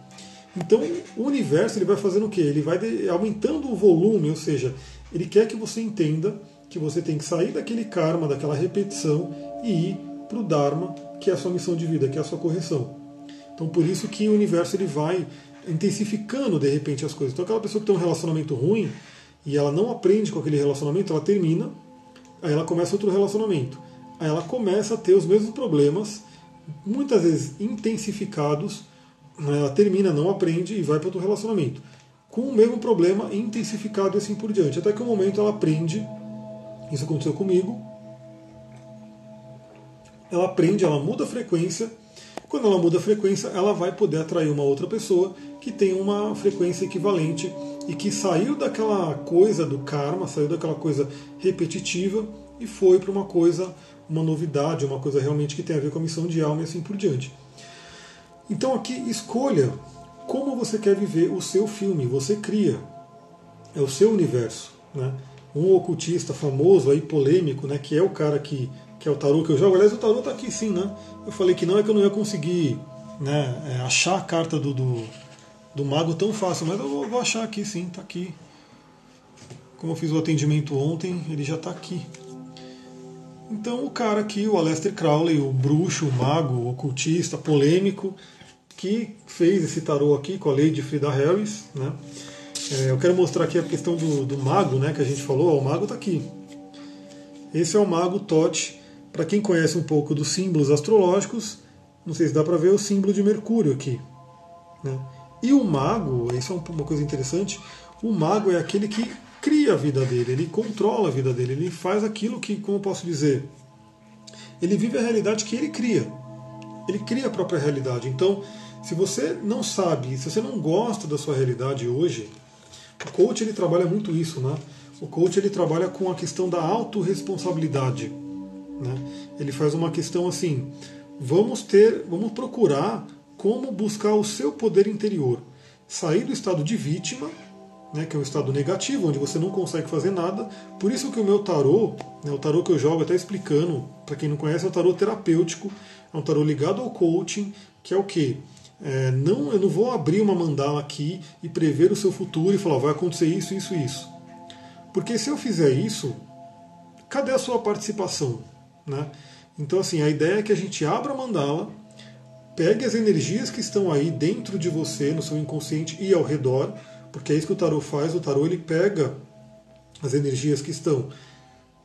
Então, o universo ele vai fazendo o quê? Ele vai aumentando o volume, ou seja, ele quer que você entenda que você tem que sair daquele karma, daquela repetição e ir para o Dharma, que é a sua missão de vida, que é a sua correção. Então, por isso que o universo ele vai intensificando de repente as coisas. Então, aquela pessoa que tem um relacionamento ruim e ela não aprende com aquele relacionamento, ela termina, aí ela começa outro relacionamento aí ela começa a ter os mesmos problemas, muitas vezes intensificados, né, ela termina, não aprende e vai para outro relacionamento. Com o mesmo problema intensificado e assim por diante. Até que um momento ela aprende, isso aconteceu comigo, ela aprende, ela muda a frequência. Quando ela muda a frequência, ela vai poder atrair uma outra pessoa que tem uma frequência equivalente e que saiu daquela coisa do karma, saiu daquela coisa repetitiva e foi para uma coisa, uma novidade, uma coisa realmente que tem a ver com a missão de alma e assim por diante. Então aqui escolha como você quer viver o seu filme, você cria, é o seu universo. Né? Um ocultista famoso aí, polêmico, né, que é o cara que, que é o tarô que eu jogo, aliás o tarô está aqui sim, né? Eu falei que não é que eu não ia conseguir né, é, achar a carta do, do, do, mago tão fácil, mas eu vou, vou achar aqui sim, está aqui. Como eu fiz o atendimento ontem, ele já está aqui. Então o cara aqui, o Aleister Crowley, o bruxo, o mago, o ocultista, polêmico, que fez esse tarô aqui com a Lady Frida Harris. Né? É, eu quero mostrar aqui a questão do, do mago, né, que a gente falou. Ó, o mago está aqui. Esse é o mago Tote. Para quem conhece um pouco dos símbolos astrológicos, não sei se dá para ver o símbolo de Mercúrio aqui. Né? E o mago, isso é uma coisa interessante, o mago é aquele que cria a vida dele, ele controla a vida dele, ele faz aquilo que, como eu posso dizer, ele vive a realidade que ele cria. Ele cria a própria realidade. Então, se você não sabe, se você não gosta da sua realidade hoje, o coach ele trabalha muito isso, né? O coach ele trabalha com a questão da autorresponsabilidade, né? Ele faz uma questão assim: vamos ter, vamos procurar como buscar o seu poder interior, sair do estado de vítima, né, que é um estado negativo, onde você não consegue fazer nada. Por isso que o meu tarô, né, o tarô que eu jogo, até explicando, para quem não conhece, é o tarô terapêutico, é um tarô ligado ao coaching, que é o que? É, não, eu não vou abrir uma mandala aqui e prever o seu futuro e falar vai acontecer isso, isso, isso. Porque se eu fizer isso, cadê a sua participação? Né? Então, assim, a ideia é que a gente abra a mandala, pegue as energias que estão aí dentro de você, no seu inconsciente e ao redor, porque é isso que o tarô faz. O tarô ele pega as energias que estão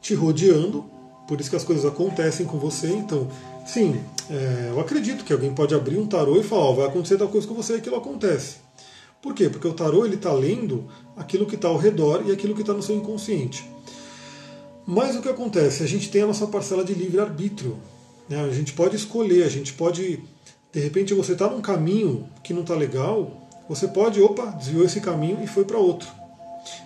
te rodeando, por isso que as coisas acontecem com você. Então, sim, é, eu acredito que alguém pode abrir um tarô e falar, oh, vai acontecer tal coisa com você e aquilo acontece. Por quê? Porque o tarô ele está lendo aquilo que está ao redor e aquilo que está no seu inconsciente. Mas o que acontece? A gente tem a nossa parcela de livre-arbítrio. Né? A gente pode escolher, a gente pode. De repente você está num caminho que não está legal, você pode, opa, desviou esse caminho e foi para outro.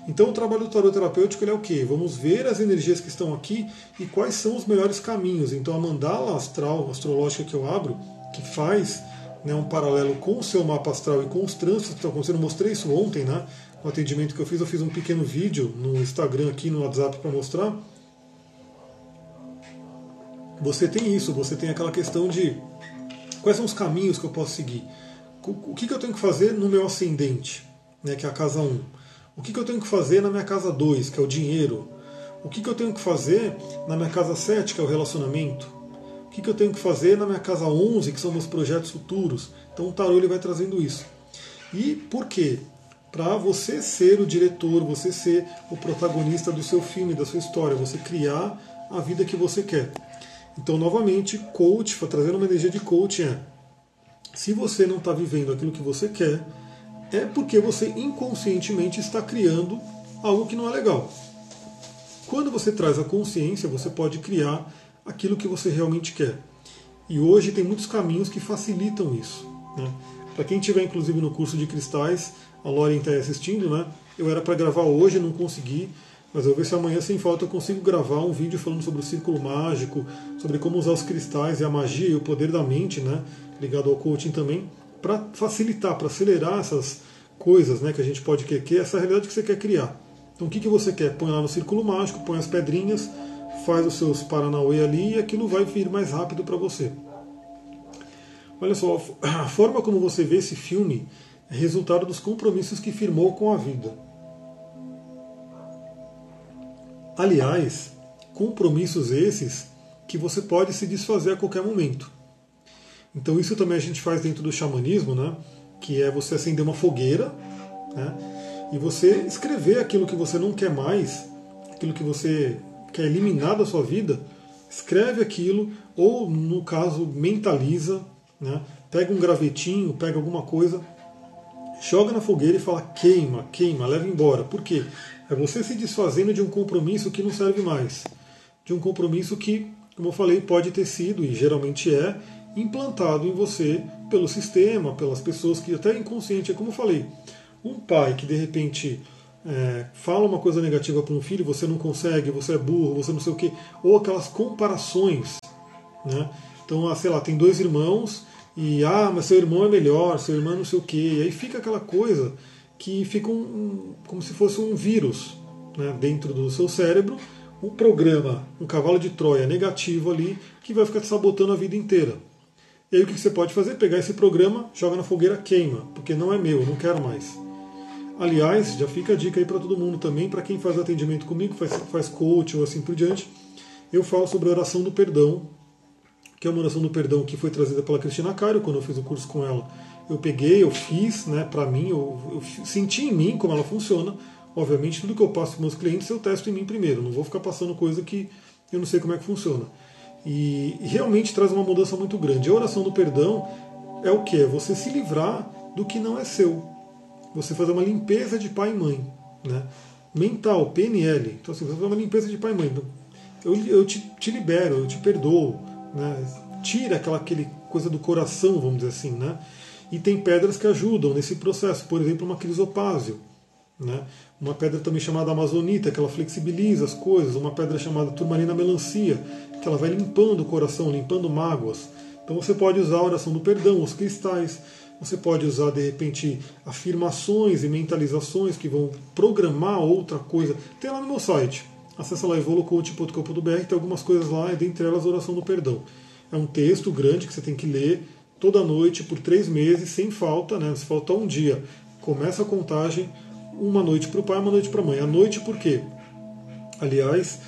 Então o trabalho do tarot terapêutico é o quê? Vamos ver as energias que estão aqui e quais são os melhores caminhos. Então a mandala astral, astrológica que eu abro, que faz né, um paralelo com o seu mapa astral e com os trânsitos que estão acontecendo, eu mostrei isso ontem, né? No atendimento que eu fiz, eu fiz um pequeno vídeo no Instagram aqui, no WhatsApp para mostrar. Você tem isso, você tem aquela questão de quais são os caminhos que eu posso seguir. O que, que eu tenho que fazer no meu ascendente, né, que é a casa 1? O que, que eu tenho que fazer na minha casa 2, que é o dinheiro? O que, que eu tenho que fazer na minha casa 7, que é o relacionamento? O que, que eu tenho que fazer na minha casa 11, que são meus projetos futuros? Então o tarô ele vai trazendo isso. E por quê? Para você ser o diretor, você ser o protagonista do seu filme, da sua história, você criar a vida que você quer. Então, novamente, coach, trazendo uma energia de coaching é se você não está vivendo aquilo que você quer, é porque você inconscientemente está criando algo que não é legal. Quando você traz a consciência, você pode criar aquilo que você realmente quer. E hoje tem muitos caminhos que facilitam isso. Né? Para quem estiver inclusive no curso de cristais, a Lauren está assistindo, né? Eu era para gravar hoje, não consegui, mas eu vou ver se amanhã sem falta eu consigo gravar um vídeo falando sobre o círculo mágico, sobre como usar os cristais e a magia e o poder da mente, né? Ligado ao coaching também, para facilitar, para acelerar essas coisas né, que a gente pode querer, essa realidade que você quer criar. Então o que, que você quer? Põe lá no círculo mágico, põe as pedrinhas, faz os seus Paranauê ali e aquilo vai vir mais rápido para você. Olha só, a forma como você vê esse filme é resultado dos compromissos que firmou com a vida. Aliás, compromissos esses que você pode se desfazer a qualquer momento. Então isso também a gente faz dentro do xamanismo, né? que é você acender uma fogueira né? e você escrever aquilo que você não quer mais, aquilo que você quer eliminar da sua vida, escreve aquilo, ou no caso, mentaliza, né? pega um gravetinho, pega alguma coisa, joga na fogueira e fala queima, queima, leva embora. Por quê? É você se desfazendo de um compromisso que não serve mais, de um compromisso que como eu falei, pode ter sido, e geralmente é, implantado em você pelo sistema, pelas pessoas que até inconsciente, é como eu falei, um pai que de repente é, fala uma coisa negativa para um filho, você não consegue, você é burro, você não sei o quê, ou aquelas comparações, né? Então, ah, sei lá, tem dois irmãos e ah, mas seu irmão é melhor, seu irmão não sei o quê, e aí fica aquela coisa que fica um, como se fosse um vírus né, dentro do seu cérebro, um programa, um cavalo de Troia negativo ali, que vai ficar te sabotando a vida inteira. E aí o que você pode fazer? Pegar esse programa, joga na fogueira, queima, porque não é meu, não quero mais. Aliás, já fica a dica aí para todo mundo também, para quem faz atendimento comigo, faz, faz coach ou assim por diante, eu falo sobre a oração do perdão, que é uma oração do perdão que foi trazida pela Cristina Cairo, quando eu fiz o curso com ela. Eu peguei, eu fiz, né, para mim, eu, eu, senti em mim como ela funciona. Obviamente, tudo que eu passo para meus clientes eu testo em mim primeiro, não vou ficar passando coisa que eu não sei como é que funciona. E realmente traz uma mudança muito grande. A oração do perdão é o que? É você se livrar do que não é seu. Você fazer uma limpeza de pai e mãe. Né? Mental, PNL. Então, assim, você fazer uma limpeza de pai e mãe. Eu, eu te, te libero, eu te perdoo. Né? Tira aquela aquele coisa do coração, vamos dizer assim. Né? E tem pedras que ajudam nesse processo. Por exemplo, uma crisopásio. Né? Uma pedra também chamada amazonita, que ela flexibiliza as coisas. Uma pedra chamada turmalina melancia, que ela vai limpando o coração, limpando mágoas. Então você pode usar a oração do perdão, os cristais. Você pode usar, de repente, afirmações e mentalizações que vão programar outra coisa. Tem lá no meu site. Acesse lá evolucoach.com.br, tem algumas coisas lá, e dentre elas a oração do perdão. É um texto grande que você tem que ler toda noite por três meses, sem falta, né? Se faltar um dia, começa a contagem uma noite para o pai, uma noite para a mãe. A noite por quê? Aliás,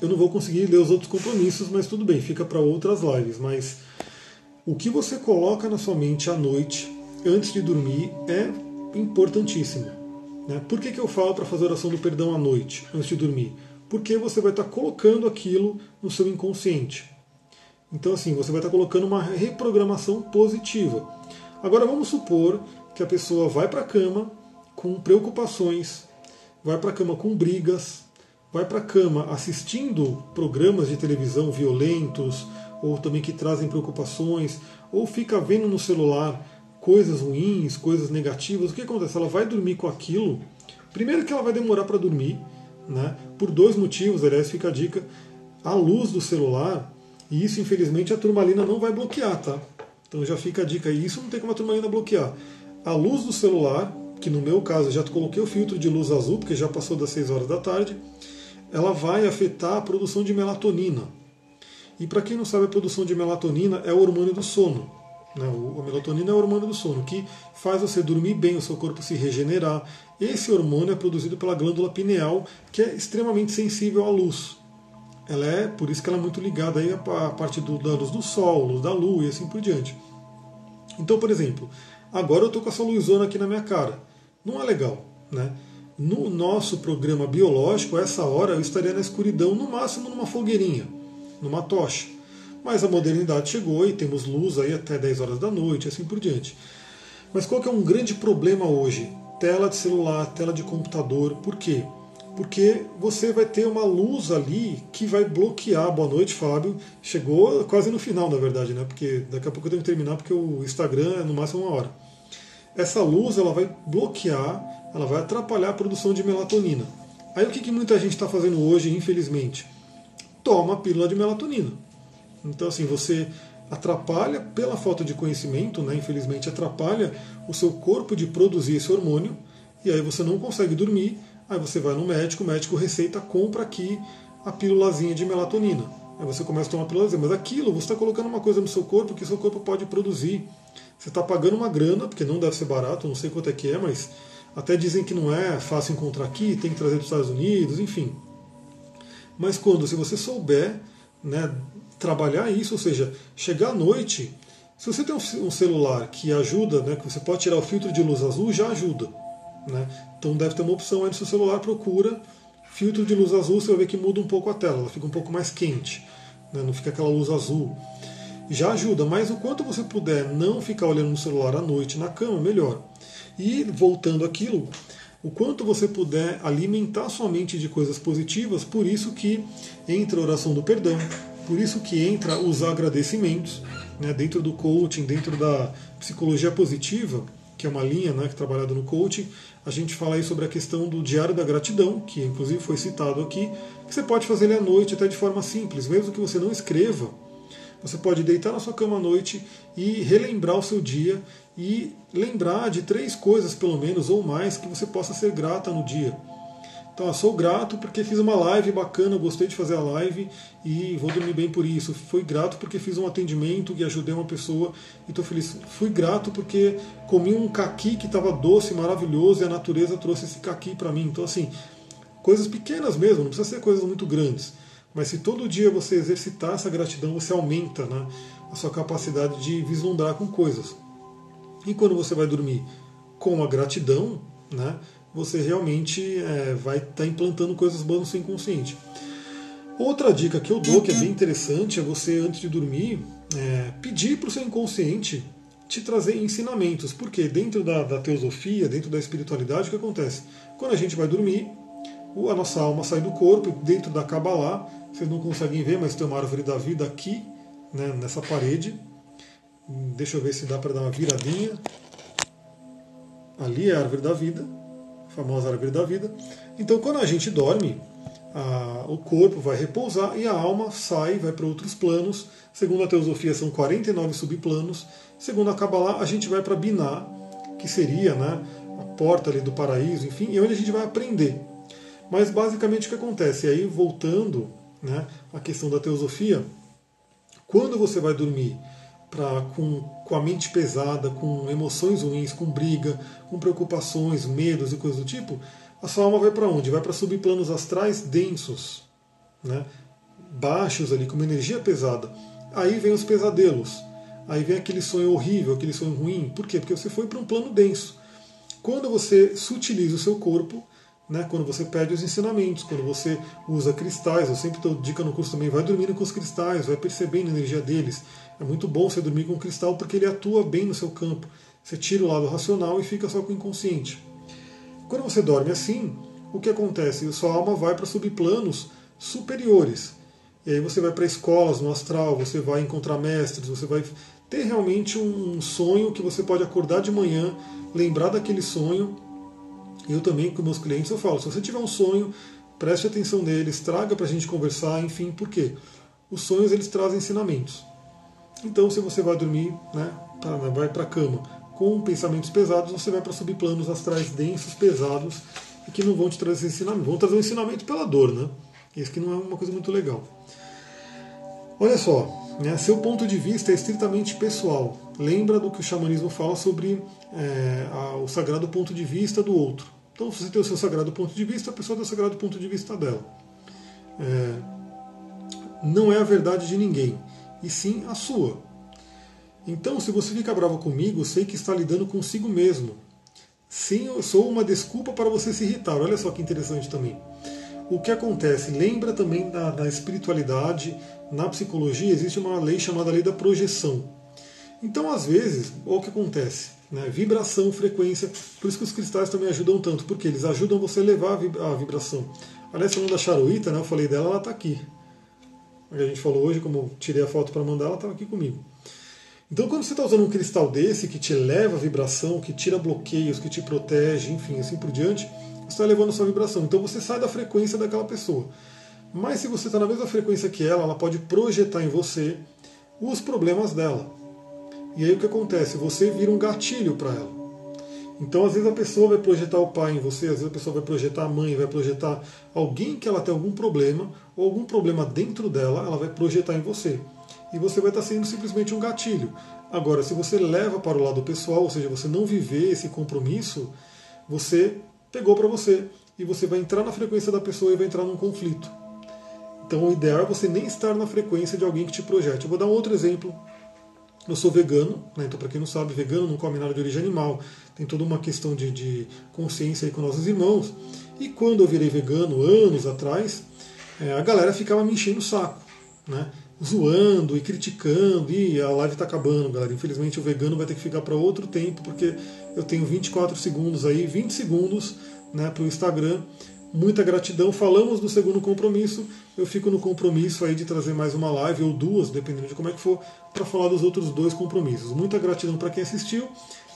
eu não vou conseguir ler os outros compromissos, mas tudo bem, fica para outras lives. Mas o que você coloca na sua mente à noite, antes de dormir, é importantíssimo. Né? Por que, que eu falo para fazer oração do perdão à noite, antes de dormir? Porque você vai estar colocando aquilo no seu inconsciente. Então, assim, você vai estar colocando uma reprogramação positiva. Agora, vamos supor que a pessoa vai para a cama com preocupações, vai para a cama com brigas, vai para a cama assistindo programas de televisão violentos ou também que trazem preocupações, ou fica vendo no celular coisas ruins, coisas negativas, o que acontece? Ela vai dormir com aquilo. Primeiro que ela vai demorar para dormir, né? Por dois motivos, aliás, fica a dica. A luz do celular, e isso infelizmente a turmalina não vai bloquear, tá? Então já fica a dica aí, isso não tem como a turmalina bloquear. A luz do celular que no meu caso já coloquei o filtro de luz azul, porque já passou das 6 horas da tarde, ela vai afetar a produção de melatonina. E para quem não sabe, a produção de melatonina é o hormônio do sono. Né? A melatonina é o hormônio do sono, que faz você dormir bem, o seu corpo se regenerar. Esse hormônio é produzido pela glândula pineal, que é extremamente sensível à luz. Ela é, por isso que ela é muito ligada aí à parte do, da luz do sol, luz da lua e assim por diante. Então, por exemplo, agora eu estou com essa luzona aqui na minha cara não é legal. Né? No nosso programa biológico, essa hora eu estaria na escuridão, no máximo numa fogueirinha, numa tocha. Mas a modernidade chegou e temos luz aí até 10 horas da noite, assim por diante. Mas qual que é um grande problema hoje? Tela de celular, tela de computador. Por quê? Porque você vai ter uma luz ali que vai bloquear. Boa noite, Fábio. Chegou quase no final, na verdade, né? Porque daqui a pouco eu tenho que terminar, porque o Instagram é no máximo uma hora essa luz ela vai bloquear, ela vai atrapalhar a produção de melatonina. Aí o que, que muita gente está fazendo hoje, infelizmente? Toma a pílula de melatonina. Então, assim, você atrapalha pela falta de conhecimento, né? infelizmente atrapalha o seu corpo de produzir esse hormônio, e aí você não consegue dormir, aí você vai no médico, o médico receita, compra aqui a pílulazinha de melatonina. Aí você começa a tomar a pílulazinha, mas aquilo, você está colocando uma coisa no seu corpo que o seu corpo pode produzir. Você está pagando uma grana, porque não deve ser barato, não sei quanto é que é, mas até dizem que não é fácil encontrar aqui, tem que trazer dos Estados Unidos, enfim. Mas quando, se você souber né, trabalhar isso, ou seja, chegar à noite, se você tem um celular que ajuda, né, que você pode tirar o filtro de luz azul, já ajuda. Né? Então deve ter uma opção aí no seu celular, procura filtro de luz azul, você vai ver que muda um pouco a tela, ela fica um pouco mais quente, né, não fica aquela luz azul já ajuda, mas o quanto você puder não ficar olhando no celular à noite na cama, melhor. E voltando aquilo, o quanto você puder alimentar sua mente de coisas positivas, por isso que entra a oração do perdão, por isso que entra os agradecimentos né, dentro do coaching, dentro da psicologia positiva, que é uma linha né, que é trabalhada no coaching, a gente fala aí sobre a questão do diário da gratidão, que inclusive foi citado aqui, que você pode fazer ele à noite até de forma simples, mesmo que você não escreva. Você pode deitar na sua cama à noite e relembrar o seu dia e lembrar de três coisas, pelo menos, ou mais, que você possa ser grata no dia. Eu sou grato porque fiz uma live bacana, gostei de fazer a live e vou dormir bem por isso. Fui grato porque fiz um atendimento e ajudei uma pessoa e estou feliz. Fui grato porque comi um caqui que estava doce, maravilhoso e a natureza trouxe esse caqui para mim. Então, assim, coisas pequenas mesmo, não precisa ser coisas muito grandes. Mas se todo dia você exercitar essa gratidão, você aumenta né, a sua capacidade de vislumbrar com coisas. E quando você vai dormir com a gratidão, né, você realmente é, vai estar tá implantando coisas boas no seu inconsciente. Outra dica que eu dou, que é bem interessante, é você, antes de dormir, é, pedir para o seu inconsciente te trazer ensinamentos. Porque dentro da, da, teosofia, dentro da espiritualidade, o que acontece? Quando a gente vai dormir, a nossa alma sai do corpo, dentro da Kabbalah, vocês não conseguem ver, mas tem uma árvore da vida aqui, né, nessa parede. Deixa eu ver se dá para dar uma viradinha. Ali é a árvore da vida famosa árvore da vida. Então, quando a gente dorme, a, o corpo vai repousar e a alma sai, vai para outros planos. Segundo a teosofia, são 49 subplanos. Segundo a Kabbalah, a gente vai para Binah, que seria né, a porta ali do paraíso, enfim, e onde a gente vai aprender. Mas basicamente o que acontece? E aí, voltando né, à questão da teosofia, quando você vai dormir pra, com, com a mente pesada, com emoções ruins, com briga, com preocupações, medos e coisas do tipo, a sua alma vai para onde? Vai para subplanos astrais densos, né? baixos ali, com uma energia pesada. Aí vem os pesadelos, aí vem aquele sonho horrível, aquele sonho ruim. Por quê? Porque você foi para um plano denso. Quando você sutiliza o seu corpo, né, quando você perde os ensinamentos, quando você usa cristais, eu sempre dou dica no curso também, vai dormindo com os cristais, vai percebendo a energia deles. É muito bom você dormir com cristal porque ele atua bem no seu campo. Você tira o lado racional e fica só com o inconsciente. Quando você dorme assim, o que acontece? A sua alma vai para subplanos superiores. E aí você vai para escolas no astral, você vai encontrar mestres, você vai ter realmente um sonho que você pode acordar de manhã, lembrar daquele sonho eu também, com meus clientes, eu falo, se você tiver um sonho, preste atenção neles, traga para a gente conversar, enfim, por quê? Os sonhos, eles trazem ensinamentos. Então, se você vai dormir, né, pra, vai para a cama com pensamentos pesados, você vai para subplanos astrais densos, pesados, e que não vão te trazer ensinamento, vão trazer um ensinamento pela dor, né? Isso que não é uma coisa muito legal. Olha só, né, seu ponto de vista é estritamente pessoal. Lembra do que o xamanismo fala sobre é, a, o sagrado ponto de vista do outro. Então, se você tem o seu sagrado ponto de vista, a pessoa tem o sagrado ponto de vista dela. É, não é a verdade de ninguém, e sim a sua. Então, se você fica bravo comigo, sei que está lidando consigo mesmo. Sim, eu sou uma desculpa para você se irritar. Olha só que interessante também. O que acontece? Lembra também da, da espiritualidade, na psicologia existe uma lei chamada lei da projeção. Então, às vezes, olha o que acontece? Né? Vibração, frequência. Por isso que os cristais também ajudam tanto, porque eles ajudam você a levar a vibração. Aliás, falando da charuíta, né, eu falei dela, ela está aqui. A gente falou hoje, como eu tirei a foto para mandar, ela estava aqui comigo. Então, quando você está usando um cristal desse que te leva a vibração, que tira bloqueios, que te protege, enfim, assim por diante, você está levando a sua vibração. Então, você sai da frequência daquela pessoa. Mas se você está na mesma frequência que ela, ela pode projetar em você os problemas dela. E aí o que acontece? Você vira um gatilho para ela. Então, às vezes a pessoa vai projetar o pai em você, às vezes a pessoa vai projetar a mãe, vai projetar alguém que ela tem algum problema, ou algum problema dentro dela, ela vai projetar em você. E você vai estar sendo simplesmente um gatilho. Agora, se você leva para o lado pessoal, ou seja, você não viver esse compromisso, você pegou para você e você vai entrar na frequência da pessoa e vai entrar num conflito. Então, o ideal é você nem estar na frequência de alguém que te projete. Eu vou dar um outro exemplo. Eu sou vegano, né? então, para quem não sabe, vegano não come nada de origem animal, tem toda uma questão de, de consciência aí com nossos irmãos. E quando eu virei vegano, anos atrás, é, a galera ficava me enchendo o saco, né? zoando e criticando, e a live está acabando, galera. Infelizmente o vegano vai ter que ficar para outro tempo, porque eu tenho 24 segundos aí, 20 segundos né, para o Instagram Muita gratidão. Falamos do segundo compromisso. Eu fico no compromisso aí de trazer mais uma live ou duas, dependendo de como é que for, para falar dos outros dois compromissos. Muita gratidão para quem assistiu.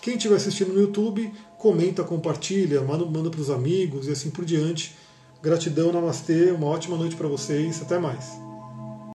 Quem estiver assistindo no YouTube, comenta, compartilha, manda, para os amigos e assim por diante. Gratidão, namastê, uma ótima noite para vocês. Até mais.